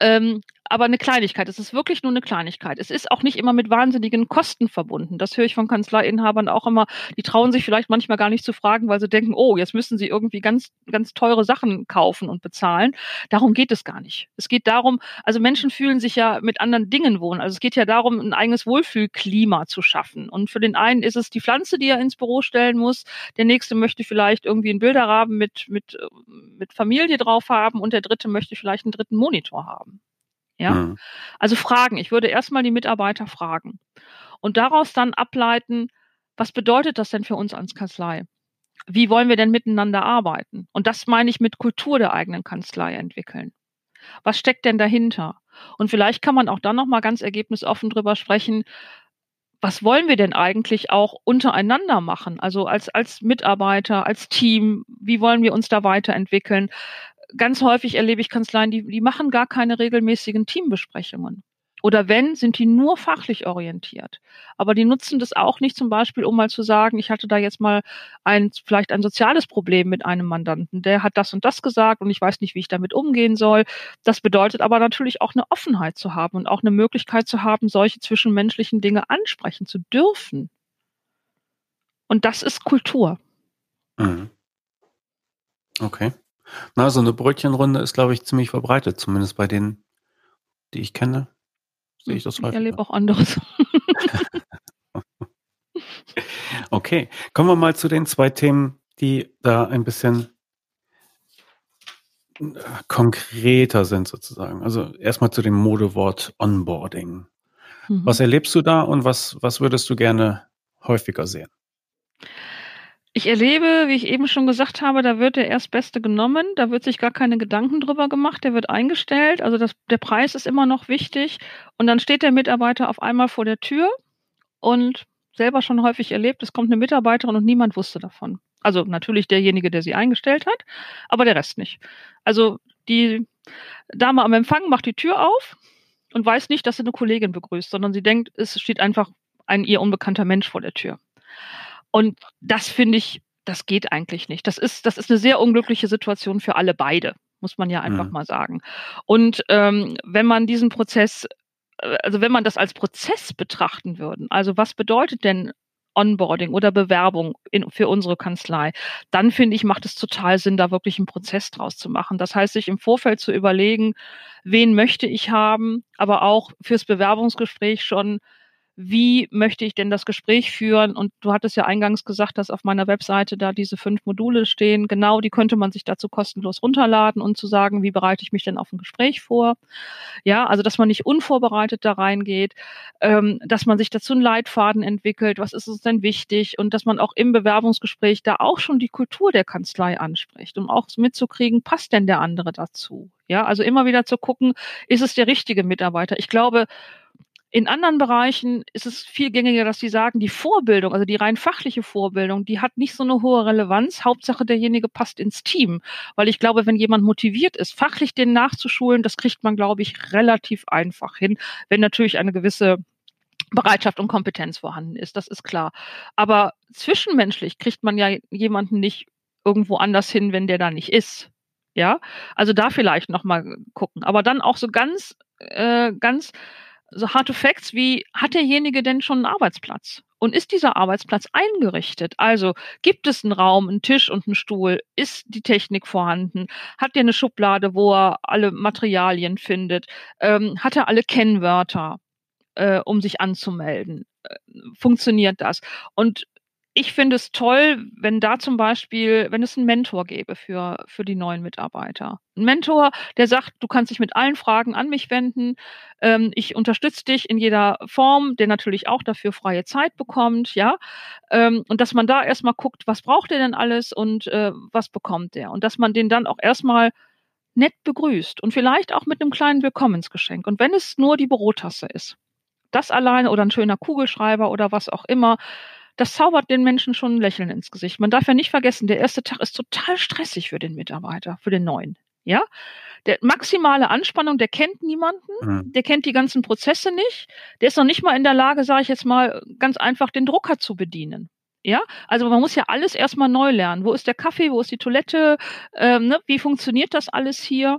ähm, aber eine Kleinigkeit. Es ist wirklich nur eine Kleinigkeit. Es ist auch nicht immer mit wahnsinnigen Kosten verbunden. Das höre ich von Kanzleiinhabern auch immer. Die trauen sich vielleicht manchmal gar nicht zu fragen, weil sie denken, oh, jetzt müssen sie irgendwie ganz, ganz teure Sachen kaufen und bezahlen. Darum geht es gar nicht. Es geht darum, also Menschen fühlen sich ja mit anderen Dingen wohnen. Also es geht ja darum, ein eigenes Wohlfühlklima zu schaffen. Und für den einen ist es die Pflanze, die er ins Büro stellen muss. Der nächste möchte vielleicht irgendwie einen Bilderrahmen mit, mit, mit Familie drauf haben und der dritte möchte vielleicht einen dritten Monitor haben. Ja. Mhm. Also fragen. Ich würde erstmal die Mitarbeiter fragen und daraus dann ableiten, was bedeutet das denn für uns als Kanzlei? Wie wollen wir denn miteinander arbeiten? Und das meine ich mit Kultur der eigenen Kanzlei entwickeln. Was steckt denn dahinter? Und vielleicht kann man auch dann noch mal ganz ergebnisoffen drüber sprechen, was wollen wir denn eigentlich auch untereinander machen? Also als, als Mitarbeiter, als Team, wie wollen wir uns da weiterentwickeln? Ganz häufig erlebe ich Kanzleien, die, die machen gar keine regelmäßigen Teambesprechungen. Oder wenn, sind die nur fachlich orientiert. Aber die nutzen das auch nicht zum Beispiel, um mal zu sagen, ich hatte da jetzt mal ein, vielleicht ein soziales Problem mit einem Mandanten. Der hat das und das gesagt und ich weiß nicht, wie ich damit umgehen soll. Das bedeutet aber natürlich auch eine Offenheit zu haben und auch eine Möglichkeit zu haben, solche zwischenmenschlichen Dinge ansprechen zu dürfen. Und das ist Kultur. Mhm. Okay. Na, so eine Brötchenrunde ist, glaube ich, ziemlich verbreitet, zumindest bei denen, die ich kenne. Sehe ich das häufig. Ich erlebe auch anderes. okay, kommen wir mal zu den zwei Themen, die da ein bisschen äh, konkreter sind sozusagen. Also erstmal zu dem Modewort Onboarding. Mhm. Was erlebst du da und was, was würdest du gerne häufiger sehen? Ich erlebe, wie ich eben schon gesagt habe, da wird der Erstbeste genommen, da wird sich gar keine Gedanken drüber gemacht, der wird eingestellt, also das, der Preis ist immer noch wichtig und dann steht der Mitarbeiter auf einmal vor der Tür und selber schon häufig erlebt, es kommt eine Mitarbeiterin und niemand wusste davon. Also natürlich derjenige, der sie eingestellt hat, aber der Rest nicht. Also die Dame am Empfang macht die Tür auf und weiß nicht, dass sie eine Kollegin begrüßt, sondern sie denkt, es steht einfach ein ihr unbekannter Mensch vor der Tür. Und das finde ich, das geht eigentlich nicht. Das ist, das ist eine sehr unglückliche Situation für alle beide, muss man ja einfach mhm. mal sagen. Und ähm, wenn man diesen Prozess, äh, also wenn man das als Prozess betrachten würden, also was bedeutet denn Onboarding oder Bewerbung in, für unsere Kanzlei, dann finde ich, macht es total Sinn, da wirklich einen Prozess draus zu machen. Das heißt, sich im Vorfeld zu überlegen, wen möchte ich haben, aber auch fürs Bewerbungsgespräch schon wie möchte ich denn das Gespräch führen? Und du hattest ja eingangs gesagt, dass auf meiner Webseite da diese fünf Module stehen. Genau, die könnte man sich dazu kostenlos runterladen und zu sagen, wie bereite ich mich denn auf ein Gespräch vor? Ja, also dass man nicht unvorbereitet da reingeht, ähm, dass man sich dazu einen Leitfaden entwickelt, was ist uns denn wichtig und dass man auch im Bewerbungsgespräch da auch schon die Kultur der Kanzlei anspricht, um auch mitzukriegen, passt denn der andere dazu? Ja, also immer wieder zu gucken, ist es der richtige Mitarbeiter? Ich glaube, in anderen Bereichen ist es viel gängiger, dass sie sagen, die Vorbildung, also die rein fachliche Vorbildung, die hat nicht so eine hohe Relevanz. Hauptsache, derjenige passt ins Team. Weil ich glaube, wenn jemand motiviert ist, fachlich den nachzuschulen, das kriegt man, glaube ich, relativ einfach hin, wenn natürlich eine gewisse Bereitschaft und Kompetenz vorhanden ist, das ist klar. Aber zwischenmenschlich kriegt man ja jemanden nicht irgendwo anders hin, wenn der da nicht ist. Ja, also da vielleicht nochmal gucken. Aber dann auch so ganz, äh, ganz so harte Facts wie, hat derjenige denn schon einen Arbeitsplatz? Und ist dieser Arbeitsplatz eingerichtet? Also gibt es einen Raum, einen Tisch und einen Stuhl? Ist die Technik vorhanden? Hat er eine Schublade, wo er alle Materialien findet? Ähm, hat er alle Kennwörter, äh, um sich anzumelden? Äh, funktioniert das? Und ich finde es toll, wenn da zum Beispiel, wenn es einen Mentor gäbe für, für die neuen Mitarbeiter. Ein Mentor, der sagt, du kannst dich mit allen Fragen an mich wenden. Ähm, ich unterstütze dich in jeder Form, der natürlich auch dafür freie Zeit bekommt, ja. Ähm, und dass man da erstmal guckt, was braucht er denn alles und äh, was bekommt er. Und dass man den dann auch erstmal nett begrüßt und vielleicht auch mit einem kleinen Willkommensgeschenk. Und wenn es nur die Bürotasse ist. Das alleine oder ein schöner Kugelschreiber oder was auch immer, das zaubert den Menschen schon ein Lächeln ins Gesicht. Man darf ja nicht vergessen, der erste Tag ist total stressig für den Mitarbeiter, für den neuen. Ja, der maximale Anspannung, der kennt niemanden, mhm. der kennt die ganzen Prozesse nicht, der ist noch nicht mal in der Lage, sage ich jetzt mal, ganz einfach den Drucker zu bedienen. Ja, also man muss ja alles erstmal neu lernen. Wo ist der Kaffee, wo ist die Toilette, ähm, ne? wie funktioniert das alles hier?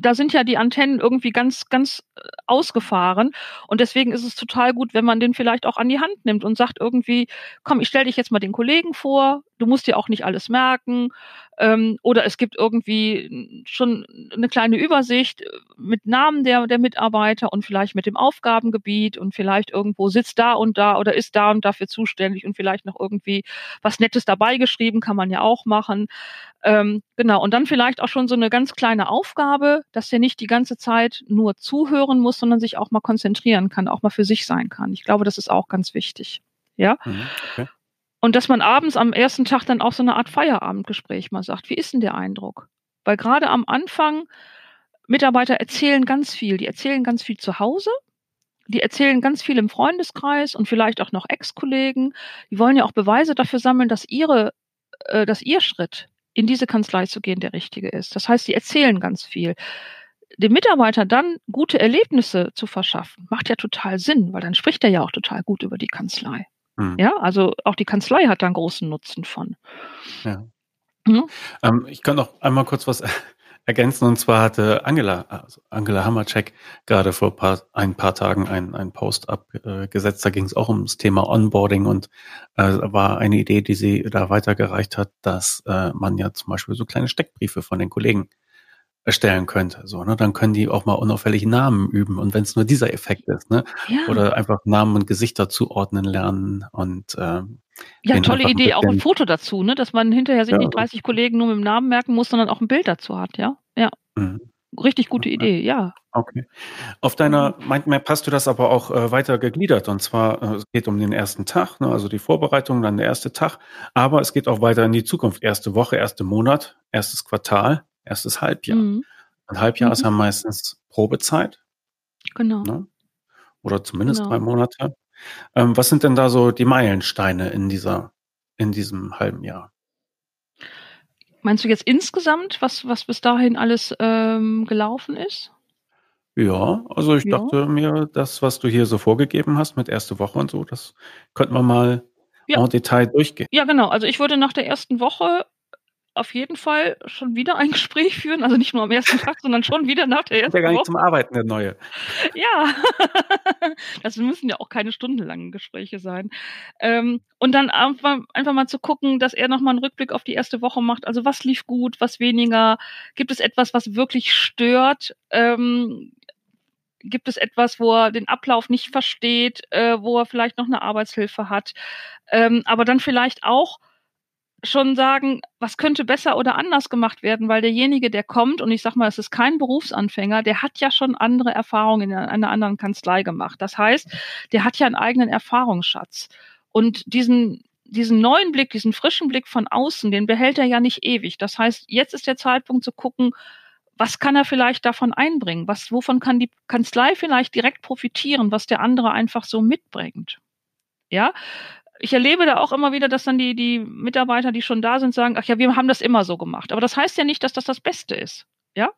Da sind ja die Antennen irgendwie ganz, ganz äh, ausgefahren. Und deswegen ist es total gut, wenn man den vielleicht auch an die Hand nimmt und sagt irgendwie, komm, ich stelle dich jetzt mal den Kollegen vor, du musst dir auch nicht alles merken. Ähm, oder es gibt irgendwie schon eine kleine Übersicht mit Namen der, der Mitarbeiter und vielleicht mit dem Aufgabengebiet und vielleicht irgendwo sitzt da und da oder ist da und dafür zuständig und vielleicht noch irgendwie was Nettes dabei geschrieben, kann man ja auch machen. Ähm, genau, und dann vielleicht auch schon so eine ganz kleine Aufgabe, dass der nicht die ganze Zeit nur zuhören muss, sondern sich auch mal konzentrieren kann, auch mal für sich sein kann. Ich glaube, das ist auch ganz wichtig. Ja. Mhm, okay. Und dass man abends am ersten Tag dann auch so eine Art Feierabendgespräch mal sagt, wie ist denn der Eindruck? Weil gerade am Anfang Mitarbeiter erzählen ganz viel. Die erzählen ganz viel zu Hause. Die erzählen ganz viel im Freundeskreis und vielleicht auch noch Ex-Kollegen. Die wollen ja auch Beweise dafür sammeln, dass ihre, äh, dass ihr Schritt in diese Kanzlei zu gehen der richtige ist. Das heißt, die erzählen ganz viel. Dem Mitarbeiter dann gute Erlebnisse zu verschaffen, macht ja total Sinn, weil dann spricht er ja auch total gut über die Kanzlei. Mhm. Ja, also auch die Kanzlei hat da einen großen Nutzen von. Ja. Mhm. Ähm, ich kann noch einmal kurz was ergänzen. Und zwar hatte Angela, also Angela Hammercheck gerade vor paar, ein paar Tagen einen, einen Post abgesetzt. Da ging es auch ums Thema Onboarding und äh, war eine Idee, die sie da weitergereicht hat, dass äh, man ja zum Beispiel so kleine Steckbriefe von den Kollegen erstellen könnte. So, ne? Dann können die auch mal unauffällig Namen üben. Und wenn es nur dieser Effekt ist, ne? Ja. Oder einfach Namen und Gesichter zuordnen lernen und ähm, ja, tolle Idee, auch ein Foto dazu, ne? Dass man hinterher sich ja. nicht 30 Kollegen nur mit dem Namen merken muss, sondern auch ein Bild dazu hat, ja? Ja. Mhm. Richtig gute Idee, ja. Okay. Auf deiner Mindmap hast du das aber auch äh, weiter gegliedert. Und zwar, äh, es geht um den ersten Tag, ne, also die Vorbereitung, dann der erste Tag. Aber es geht auch weiter in die Zukunft. Erste Woche, erste Monat, erstes Quartal erstes Halbjahr. Mhm. Ein Halbjahr mhm. ist ja meistens Probezeit. Genau. Ne? Oder zumindest genau. drei Monate. Ähm, was sind denn da so die Meilensteine in dieser, in diesem halben Jahr? Meinst du jetzt insgesamt, was, was bis dahin alles ähm, gelaufen ist? Ja, also ich ja. dachte mir, das, was du hier so vorgegeben hast mit erste Woche und so, das könnten wir mal ja. en Detail durchgehen. Ja, genau. Also ich würde nach der ersten Woche auf jeden Fall schon wieder ein Gespräch führen, also nicht nur am ersten Tag, sondern schon wieder nach der ersten Woche. ja gar nicht zum Arbeiten, der neue. Ja, das müssen ja auch keine stundenlangen Gespräche sein. Ähm, und dann einfach, einfach mal zu gucken, dass er nochmal einen Rückblick auf die erste Woche macht. Also was lief gut, was weniger? Gibt es etwas, was wirklich stört? Ähm, gibt es etwas, wo er den Ablauf nicht versteht, äh, wo er vielleicht noch eine Arbeitshilfe hat, ähm, aber dann vielleicht auch schon sagen, was könnte besser oder anders gemacht werden, weil derjenige, der kommt, und ich sag mal, es ist kein Berufsanfänger, der hat ja schon andere Erfahrungen in einer anderen Kanzlei gemacht. Das heißt, der hat ja einen eigenen Erfahrungsschatz. Und diesen, diesen neuen Blick, diesen frischen Blick von außen, den behält er ja nicht ewig. Das heißt, jetzt ist der Zeitpunkt zu gucken, was kann er vielleicht davon einbringen? Was, wovon kann die Kanzlei vielleicht direkt profitieren, was der andere einfach so mitbringt? Ja, ich erlebe da auch immer wieder, dass dann die, die Mitarbeiter, die schon da sind, sagen, ach ja, wir haben das immer so gemacht. Aber das heißt ja nicht, dass das das Beste ist. Ja?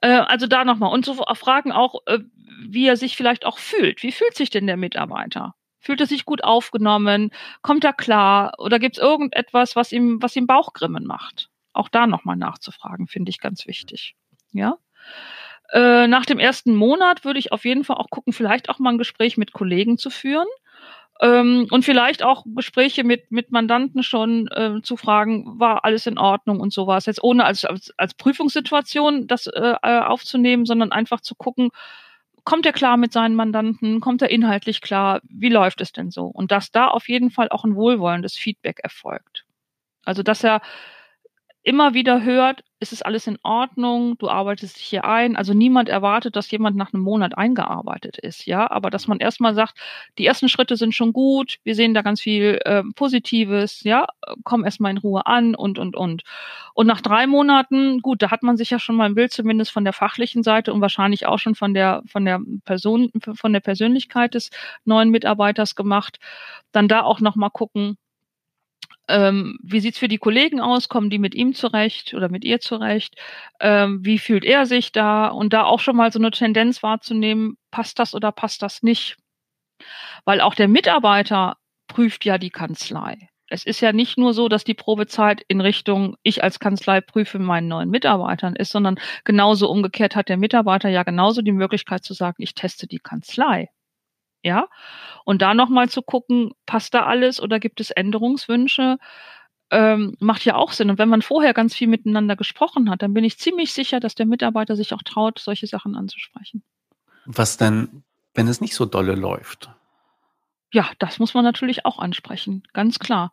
Äh, also da nochmal. Und so fragen auch, äh, wie er sich vielleicht auch fühlt. Wie fühlt sich denn der Mitarbeiter? Fühlt er sich gut aufgenommen? Kommt er klar? Oder gibt es irgendetwas, was ihm, was ihm Bauchgrimmen macht? Auch da nochmal nachzufragen, finde ich ganz wichtig. Ja. Äh, nach dem ersten Monat würde ich auf jeden Fall auch gucken, vielleicht auch mal ein Gespräch mit Kollegen zu führen. Ähm, und vielleicht auch Gespräche mit, mit Mandanten schon äh, zu fragen, war alles in Ordnung und sowas. Jetzt ohne als, als, als Prüfungssituation das äh, äh aufzunehmen, sondern einfach zu gucken, kommt er klar mit seinen Mandanten, kommt er inhaltlich klar, wie läuft es denn so? Und dass da auf jeden Fall auch ein wohlwollendes Feedback erfolgt. Also dass er immer wieder hört, ist es alles in Ordnung, du arbeitest dich hier ein. Also niemand erwartet, dass jemand nach einem Monat eingearbeitet ist, ja. Aber dass man erstmal sagt, die ersten Schritte sind schon gut, wir sehen da ganz viel äh, Positives, ja, komm erstmal in Ruhe an und und und. Und nach drei Monaten, gut, da hat man sich ja schon mal ein Bild zumindest von der fachlichen Seite und wahrscheinlich auch schon von der von der Person, von der Persönlichkeit des neuen Mitarbeiters gemacht. Dann da auch nochmal gucken, ähm, wie sieht's für die Kollegen aus? Kommen die mit ihm zurecht oder mit ihr zurecht? Ähm, wie fühlt er sich da? Und da auch schon mal so eine Tendenz wahrzunehmen, passt das oder passt das nicht? Weil auch der Mitarbeiter prüft ja die Kanzlei. Es ist ja nicht nur so, dass die Probezeit in Richtung ich als Kanzlei prüfe meinen neuen Mitarbeitern ist, sondern genauso umgekehrt hat der Mitarbeiter ja genauso die Möglichkeit zu sagen, ich teste die Kanzlei. Ja. Und da nochmal zu gucken, passt da alles oder gibt es Änderungswünsche? Ähm, macht ja auch Sinn. Und wenn man vorher ganz viel miteinander gesprochen hat, dann bin ich ziemlich sicher, dass der Mitarbeiter sich auch traut, solche Sachen anzusprechen. Was denn, wenn es nicht so dolle läuft? Ja, das muss man natürlich auch ansprechen, ganz klar.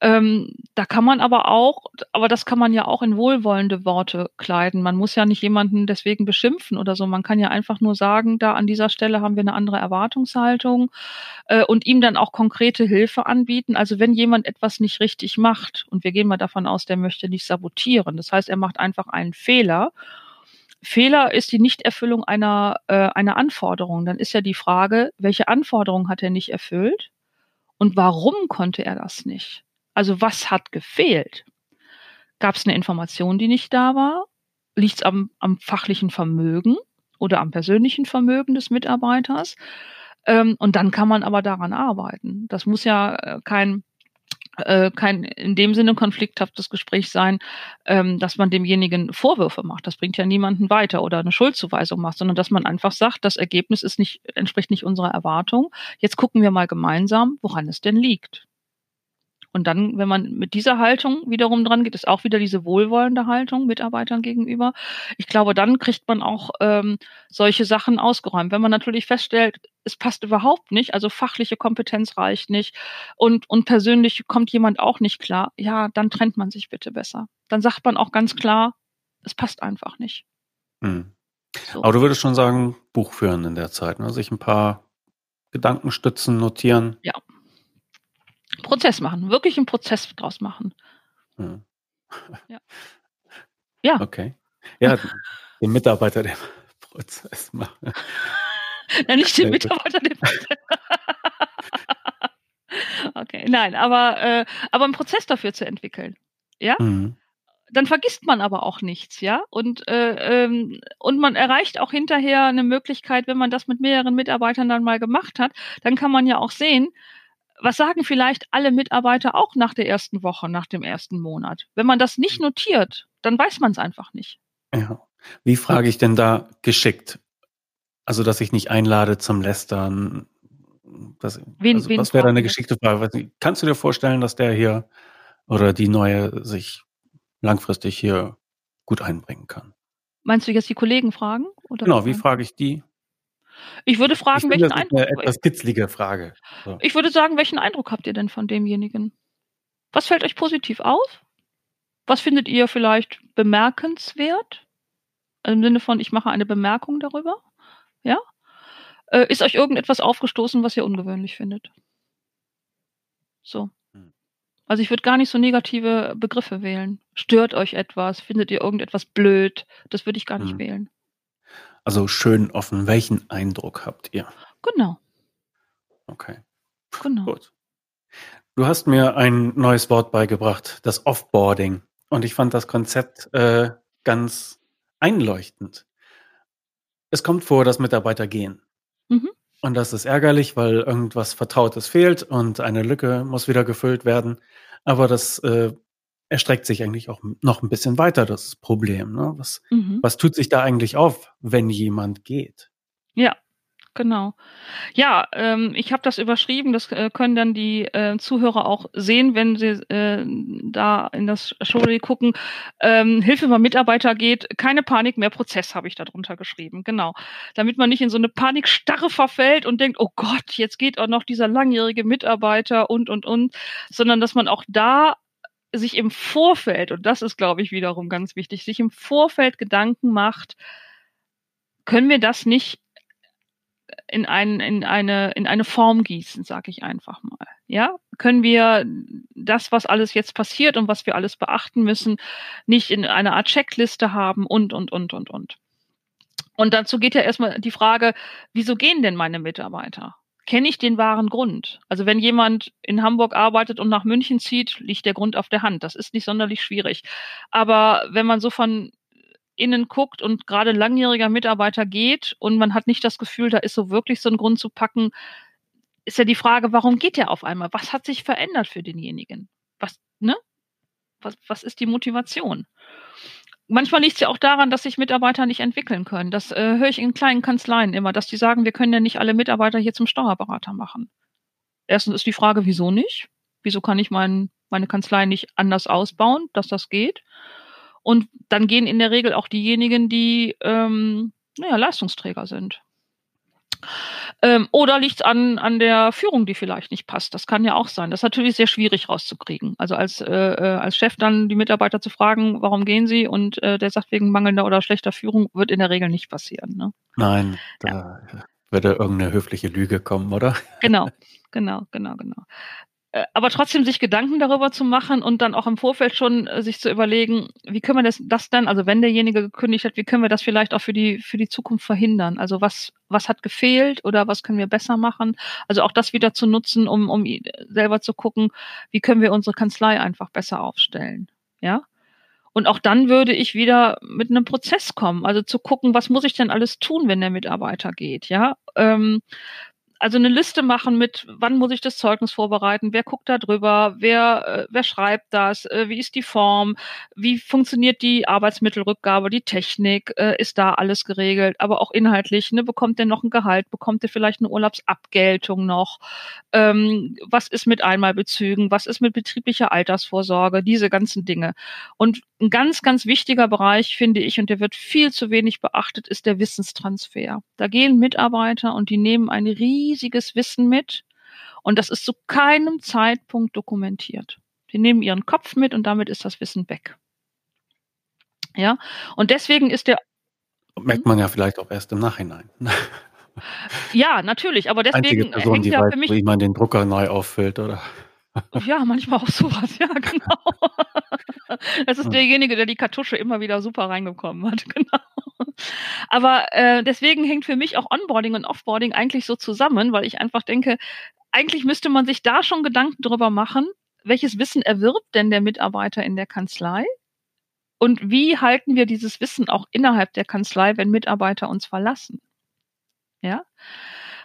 Ähm, da kann man aber auch, aber das kann man ja auch in wohlwollende Worte kleiden. Man muss ja nicht jemanden deswegen beschimpfen oder so. Man kann ja einfach nur sagen, da an dieser Stelle haben wir eine andere Erwartungshaltung äh, und ihm dann auch konkrete Hilfe anbieten. Also wenn jemand etwas nicht richtig macht und wir gehen mal davon aus, der möchte nicht sabotieren. Das heißt, er macht einfach einen Fehler Fehler ist die Nichterfüllung einer, äh, einer Anforderung. Dann ist ja die Frage, welche Anforderung hat er nicht erfüllt und warum konnte er das nicht? Also was hat gefehlt? Gab es eine Information, die nicht da war? Liegt es am, am fachlichen Vermögen oder am persönlichen Vermögen des Mitarbeiters? Ähm, und dann kann man aber daran arbeiten. Das muss ja äh, kein kein in dem Sinne konflikthaftes Gespräch sein, ähm, dass man demjenigen Vorwürfe macht. Das bringt ja niemanden weiter oder eine Schuldzuweisung macht, sondern dass man einfach sagt, das Ergebnis ist nicht, entspricht nicht unserer Erwartung. Jetzt gucken wir mal gemeinsam, woran es denn liegt. Und dann, wenn man mit dieser Haltung wiederum dran geht, ist auch wieder diese wohlwollende Haltung Mitarbeitern gegenüber. Ich glaube, dann kriegt man auch ähm, solche Sachen ausgeräumt. Wenn man natürlich feststellt, es passt überhaupt nicht, also fachliche Kompetenz reicht nicht und, und persönlich kommt jemand auch nicht klar, ja, dann trennt man sich bitte besser. Dann sagt man auch ganz klar, es passt einfach nicht. Hm. So. Aber du würdest schon sagen, Buch führen in der Zeit, ne? sich ein paar Gedankenstützen notieren. Ja, Prozess machen, wirklich einen Prozess draus machen. Hm. Ja. ja. Okay. Ja, den Mitarbeiter den Prozess machen. Ja, nicht den Mitarbeiter den Prozess. okay, nein, aber, äh, aber einen Prozess dafür zu entwickeln. Ja? Mhm. Dann vergisst man aber auch nichts, ja. Und, äh, ähm, und man erreicht auch hinterher eine Möglichkeit, wenn man das mit mehreren Mitarbeitern dann mal gemacht hat, dann kann man ja auch sehen, was sagen vielleicht alle Mitarbeiter auch nach der ersten Woche, nach dem ersten Monat? Wenn man das nicht notiert, dann weiß man es einfach nicht. Ja. Wie frage ich denn da geschickt? Also, dass ich nicht einlade zum Lästern. Das, wen, also, wen was wäre da eine geschickte Frage? Kannst du dir vorstellen, dass der hier oder die neue sich langfristig hier gut einbringen kann? Meinst du jetzt die Kollegen fragen? genau, wie frage ich die? Ich würde fragen, ich welchen Eindruck. Eine etwas kitzlige Frage. So. Ich würde sagen, welchen Eindruck habt ihr denn von demjenigen? Was fällt euch positiv auf? Was findet ihr vielleicht bemerkenswert? Im Sinne von, ich mache eine Bemerkung darüber? Ja? Äh, ist euch irgendetwas aufgestoßen, was ihr ungewöhnlich findet? So. Hm. Also ich würde gar nicht so negative Begriffe wählen. Stört euch etwas? Findet ihr irgendetwas blöd? Das würde ich gar nicht hm. wählen. Also schön offen. Welchen Eindruck habt ihr? Genau. Okay. Genau. Gut. Du hast mir ein neues Wort beigebracht, das Offboarding. Und ich fand das Konzept äh, ganz einleuchtend. Es kommt vor, dass Mitarbeiter gehen. Mhm. Und das ist ärgerlich, weil irgendwas Vertrautes fehlt und eine Lücke muss wieder gefüllt werden. Aber das äh, erstreckt sich eigentlich auch noch ein bisschen weiter, das Problem. Ne? Was, mhm. was tut sich da eigentlich auf, wenn jemand geht? Ja, Genau. Ja, ähm, ich habe das überschrieben. Das äh, können dann die äh, Zuhörer auch sehen, wenn sie äh, da in das Showreel gucken. Ähm, Hilfe beim Mitarbeiter geht, keine Panik, mehr Prozess habe ich darunter geschrieben. Genau. Damit man nicht in so eine Panikstarre verfällt und denkt, oh Gott, jetzt geht auch noch dieser langjährige Mitarbeiter und, und, und, sondern dass man auch da sich im Vorfeld, und das ist, glaube ich, wiederum ganz wichtig, sich im Vorfeld Gedanken macht, können wir das nicht in, ein, in, eine, in eine Form gießen, sage ich einfach mal. Ja, können wir das, was alles jetzt passiert und was wir alles beachten müssen, nicht in einer Art Checkliste haben und, und, und, und, und. Und dazu geht ja erstmal die Frage, wieso gehen denn meine Mitarbeiter? Kenne ich den wahren Grund? Also wenn jemand in Hamburg arbeitet und nach München zieht, liegt der Grund auf der Hand. Das ist nicht sonderlich schwierig. Aber wenn man so von innen guckt und gerade langjähriger Mitarbeiter geht und man hat nicht das Gefühl, da ist so wirklich so ein Grund zu packen, ist ja die Frage, warum geht der auf einmal? Was hat sich verändert für denjenigen? Was, ne? Was, was ist die Motivation? Manchmal liegt es ja auch daran, dass sich Mitarbeiter nicht entwickeln können. Das äh, höre ich in kleinen Kanzleien immer, dass die sagen, wir können ja nicht alle Mitarbeiter hier zum Steuerberater machen. Erstens ist die Frage, wieso nicht? Wieso kann ich mein, meine Kanzlei nicht anders ausbauen, dass das geht? Und dann gehen in der Regel auch diejenigen, die ähm, naja, Leistungsträger sind. Ähm, oder liegt es an, an der Führung, die vielleicht nicht passt? Das kann ja auch sein. Das ist natürlich sehr schwierig rauszukriegen. Also als, äh, äh, als Chef dann die Mitarbeiter zu fragen, warum gehen sie? Und äh, der sagt wegen mangelnder oder schlechter Führung, wird in der Regel nicht passieren. Ne? Nein, da ja. würde irgendeine höfliche Lüge kommen, oder? Genau, genau, genau, genau. Äh, aber trotzdem sich Gedanken darüber zu machen und dann auch im Vorfeld schon äh, sich zu überlegen, wie können wir das, das dann, also wenn derjenige gekündigt hat, wie können wir das vielleicht auch für die, für die Zukunft verhindern? Also was, was hat gefehlt oder was können wir besser machen? Also auch das wieder zu nutzen, um, um selber zu gucken, wie können wir unsere Kanzlei einfach besser aufstellen? Ja. Und auch dann würde ich wieder mit einem Prozess kommen, also zu gucken, was muss ich denn alles tun, wenn der Mitarbeiter geht, ja? Ähm, also eine Liste machen mit, wann muss ich das Zeugnis vorbereiten, wer guckt da drüber, wer, äh, wer schreibt das, äh, wie ist die Form, wie funktioniert die Arbeitsmittelrückgabe, die Technik, äh, ist da alles geregelt, aber auch inhaltlich, ne, bekommt der noch ein Gehalt, bekommt der vielleicht eine Urlaubsabgeltung noch, ähm, was ist mit Einmalbezügen, was ist mit betrieblicher Altersvorsorge, diese ganzen Dinge. Und ein ganz, ganz wichtiger Bereich, finde ich, und der wird viel zu wenig beachtet, ist der Wissenstransfer. Da gehen Mitarbeiter und die nehmen ein riesiges Wissen mit und das ist zu keinem Zeitpunkt dokumentiert. Die nehmen ihren Kopf mit und damit ist das Wissen weg. Ja, und deswegen ist der. Merkt man ja vielleicht auch erst im Nachhinein. Ja, natürlich, aber deswegen Person, hängt ja weiß, für mich. Wie man den Drucker neu auffüllt, oder? Ja, manchmal auch sowas, ja, genau. Das ist derjenige, der die Kartusche immer wieder super reingekommen hat, genau. Aber äh, deswegen hängt für mich auch Onboarding und Offboarding eigentlich so zusammen, weil ich einfach denke, eigentlich müsste man sich da schon Gedanken drüber machen, welches Wissen erwirbt denn der Mitarbeiter in der Kanzlei? Und wie halten wir dieses Wissen auch innerhalb der Kanzlei, wenn Mitarbeiter uns verlassen? Ja.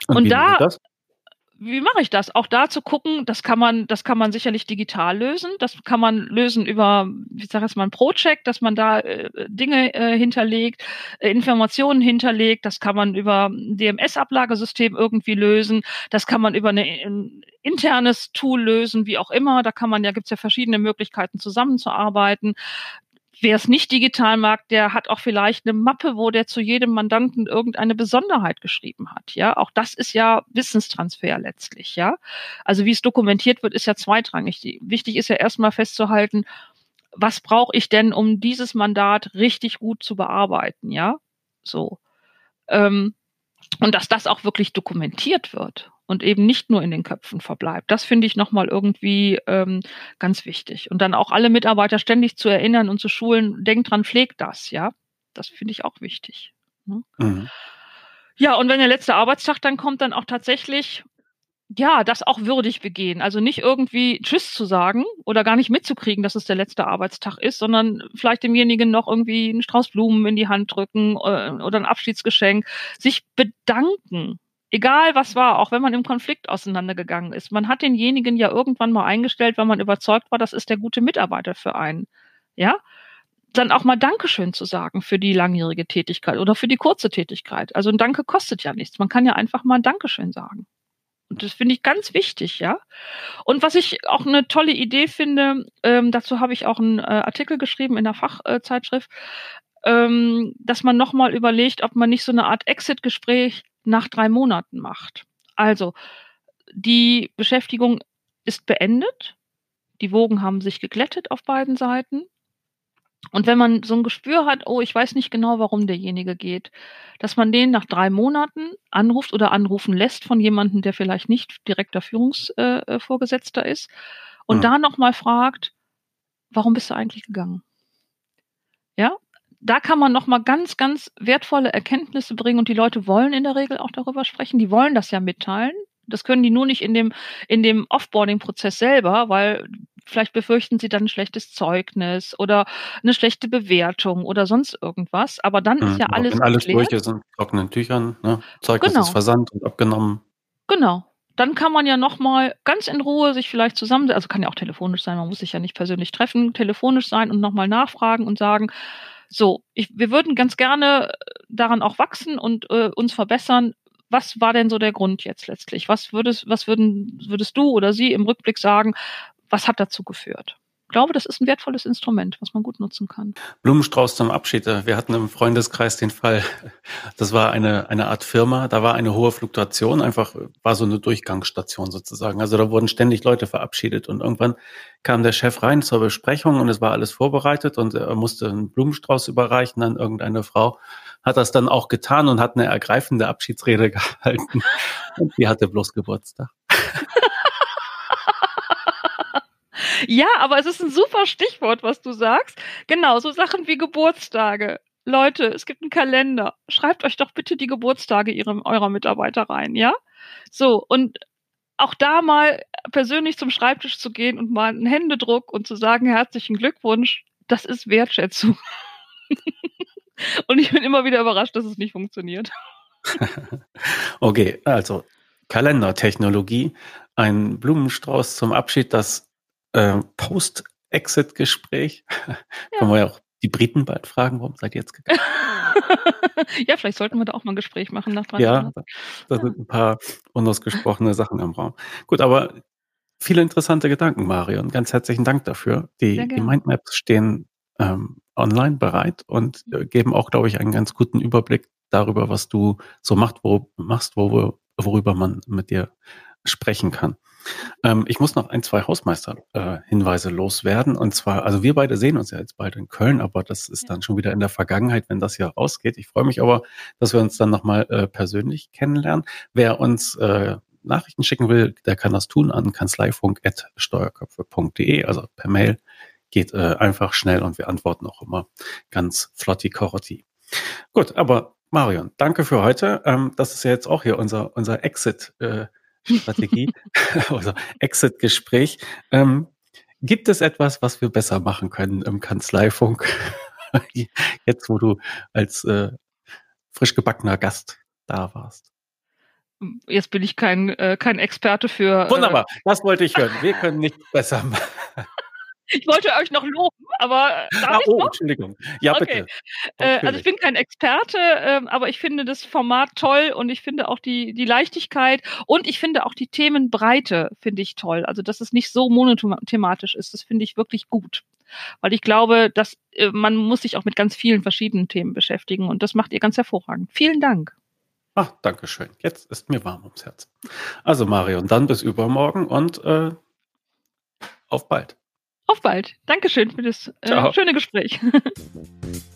Und, und da, wie mache ich das? Auch da zu gucken, das kann man, das kann man sicherlich digital lösen. Das kann man lösen über, wie sage ich mal, ein Pro-Check, dass man da äh, Dinge äh, hinterlegt, äh, Informationen hinterlegt. Das kann man über ein DMS-Ablagesystem irgendwie lösen. Das kann man über eine, ein internes Tool lösen, wie auch immer. Da kann man ja, gibt's ja verschiedene Möglichkeiten zusammenzuarbeiten. Wer es nicht digital mag, der hat auch vielleicht eine Mappe, wo der zu jedem Mandanten irgendeine Besonderheit geschrieben hat. Ja, auch das ist ja Wissenstransfer letztlich. Ja, also wie es dokumentiert wird, ist ja zweitrangig. Wichtig ist ja erstmal festzuhalten, was brauche ich denn, um dieses Mandat richtig gut zu bearbeiten? Ja, so. Ähm, und dass das auch wirklich dokumentiert wird und eben nicht nur in den Köpfen verbleibt. Das finde ich nochmal irgendwie ähm, ganz wichtig. Und dann auch alle Mitarbeiter ständig zu erinnern und zu schulen, denkt dran, pflegt das, ja. Das finde ich auch wichtig. Ne? Mhm. Ja, und wenn der letzte Arbeitstag dann kommt, dann auch tatsächlich ja, das auch würdig begehen. Also nicht irgendwie Tschüss zu sagen oder gar nicht mitzukriegen, dass es der letzte Arbeitstag ist, sondern vielleicht demjenigen noch irgendwie einen Strauß Blumen in die Hand drücken äh, oder ein Abschiedsgeschenk. Sich bedanken. Egal was war, auch wenn man im Konflikt auseinandergegangen ist. Man hat denjenigen ja irgendwann mal eingestellt, weil man überzeugt war, das ist der gute Mitarbeiter für einen. Ja? Dann auch mal Dankeschön zu sagen für die langjährige Tätigkeit oder für die kurze Tätigkeit. Also ein Danke kostet ja nichts. Man kann ja einfach mal ein Dankeschön sagen. Und das finde ich ganz wichtig, ja. Und was ich auch eine tolle Idee finde, ähm, dazu habe ich auch einen äh, Artikel geschrieben in der Fachzeitschrift, ähm, dass man nochmal überlegt, ob man nicht so eine Art Exit-Gespräch nach drei Monaten macht. Also die Beschäftigung ist beendet, die Wogen haben sich geglättet auf beiden Seiten. Und wenn man so ein Gespür hat, oh, ich weiß nicht genau, warum derjenige geht, dass man den nach drei Monaten anruft oder anrufen lässt von jemandem, der vielleicht nicht direkter Führungsvorgesetzter äh, ist und mhm. da nochmal fragt, warum bist du eigentlich gegangen? Ja, da kann man nochmal ganz, ganz wertvolle Erkenntnisse bringen und die Leute wollen in der Regel auch darüber sprechen. Die wollen das ja mitteilen. Das können die nur nicht in dem, in dem Offboarding-Prozess selber, weil vielleicht befürchten sie dann ein schlechtes Zeugnis oder eine schlechte Bewertung oder sonst irgendwas. Aber dann ist ja mhm, alles. Wenn alles durch ist in trockenen Tüchern, ne? Zeugnis genau. ist versandt und abgenommen. Genau. Dann kann man ja nochmal ganz in Ruhe sich vielleicht zusammen, also kann ja auch telefonisch sein, man muss sich ja nicht persönlich treffen, telefonisch sein und nochmal nachfragen und sagen, so, ich, wir würden ganz gerne daran auch wachsen und äh, uns verbessern was war denn so der Grund jetzt letztlich? Was würdest, was würden, würdest du oder Sie im Rückblick sagen, was hat dazu geführt? Ich glaube, das ist ein wertvolles Instrument, was man gut nutzen kann. Blumenstrauß zum Abschied. Wir hatten im Freundeskreis den Fall, das war eine, eine Art Firma, da war eine hohe Fluktuation, einfach war so eine Durchgangsstation sozusagen. Also da wurden ständig Leute verabschiedet und irgendwann kam der Chef rein zur Besprechung und es war alles vorbereitet und er musste einen Blumenstrauß überreichen an irgendeine Frau hat das dann auch getan und hat eine ergreifende Abschiedsrede gehalten. Und die hatte bloß Geburtstag. ja, aber es ist ein super Stichwort, was du sagst. Genau, so Sachen wie Geburtstage. Leute, es gibt einen Kalender. Schreibt euch doch bitte die Geburtstage ihrem, eurer Mitarbeiter rein, ja? So, und auch da mal persönlich zum Schreibtisch zu gehen und mal einen Händedruck und zu sagen, herzlichen Glückwunsch, das ist Wertschätzung. Und ich bin immer wieder überrascht, dass es nicht funktioniert. okay, also Kalendertechnologie, ein Blumenstrauß zum Abschied, das äh, Post-Exit-Gespräch. Ja. Können wir ja auch die Briten bald fragen, warum seid ihr jetzt gegangen? ja, vielleicht sollten wir da auch mal ein Gespräch machen nach drei Ja, da, da ja. sind ein paar unausgesprochene Sachen im Raum. Gut, aber viele interessante Gedanken, Marion. Ganz herzlichen Dank dafür. Die, die Mindmaps stehen ähm, online bereit und äh, geben auch, glaube ich, einen ganz guten Überblick darüber, was du so macht, wo, machst, wo, worüber man mit dir sprechen kann. Ähm, ich muss noch ein, zwei Hausmeister-Hinweise äh, loswerden. Und zwar, also wir beide sehen uns ja jetzt bald in Köln, aber das ist dann schon wieder in der Vergangenheit, wenn das hier rausgeht. Ich freue mich aber, dass wir uns dann nochmal äh, persönlich kennenlernen. Wer uns äh, Nachrichten schicken will, der kann das tun an kanzleifunk.steuerköpfe.de, also per Mail geht äh, einfach schnell und wir antworten auch immer ganz flotti korotti. Gut, aber Marion, danke für heute. Ähm, das ist ja jetzt auch hier unser, unser Exit äh, Strategie, also Exit-Gespräch. Ähm, gibt es etwas, was wir besser machen können im Kanzleifunk? jetzt, wo du als äh, frisch gebackener Gast da warst. Jetzt bin ich kein, äh, kein Experte für. Äh, Wunderbar, das wollte ich hören. Wir können nicht besser machen. Ich wollte euch noch loben, aber ah, oh, noch? Entschuldigung. Ja, okay. bitte. Äh, also ich bin kein Experte, äh, aber ich finde das Format toll und ich finde auch die, die Leichtigkeit und ich finde auch die Themenbreite finde ich toll. Also dass es nicht so monothematisch ist, das finde ich wirklich gut. Weil ich glaube, dass äh, man muss sich auch mit ganz vielen verschiedenen Themen beschäftigen und das macht ihr ganz hervorragend. Vielen Dank. Ach, danke schön. Jetzt ist mir warm ums Herz. Also Marion, dann bis übermorgen und äh, auf bald. Auf bald. Dankeschön für das äh, schöne Gespräch.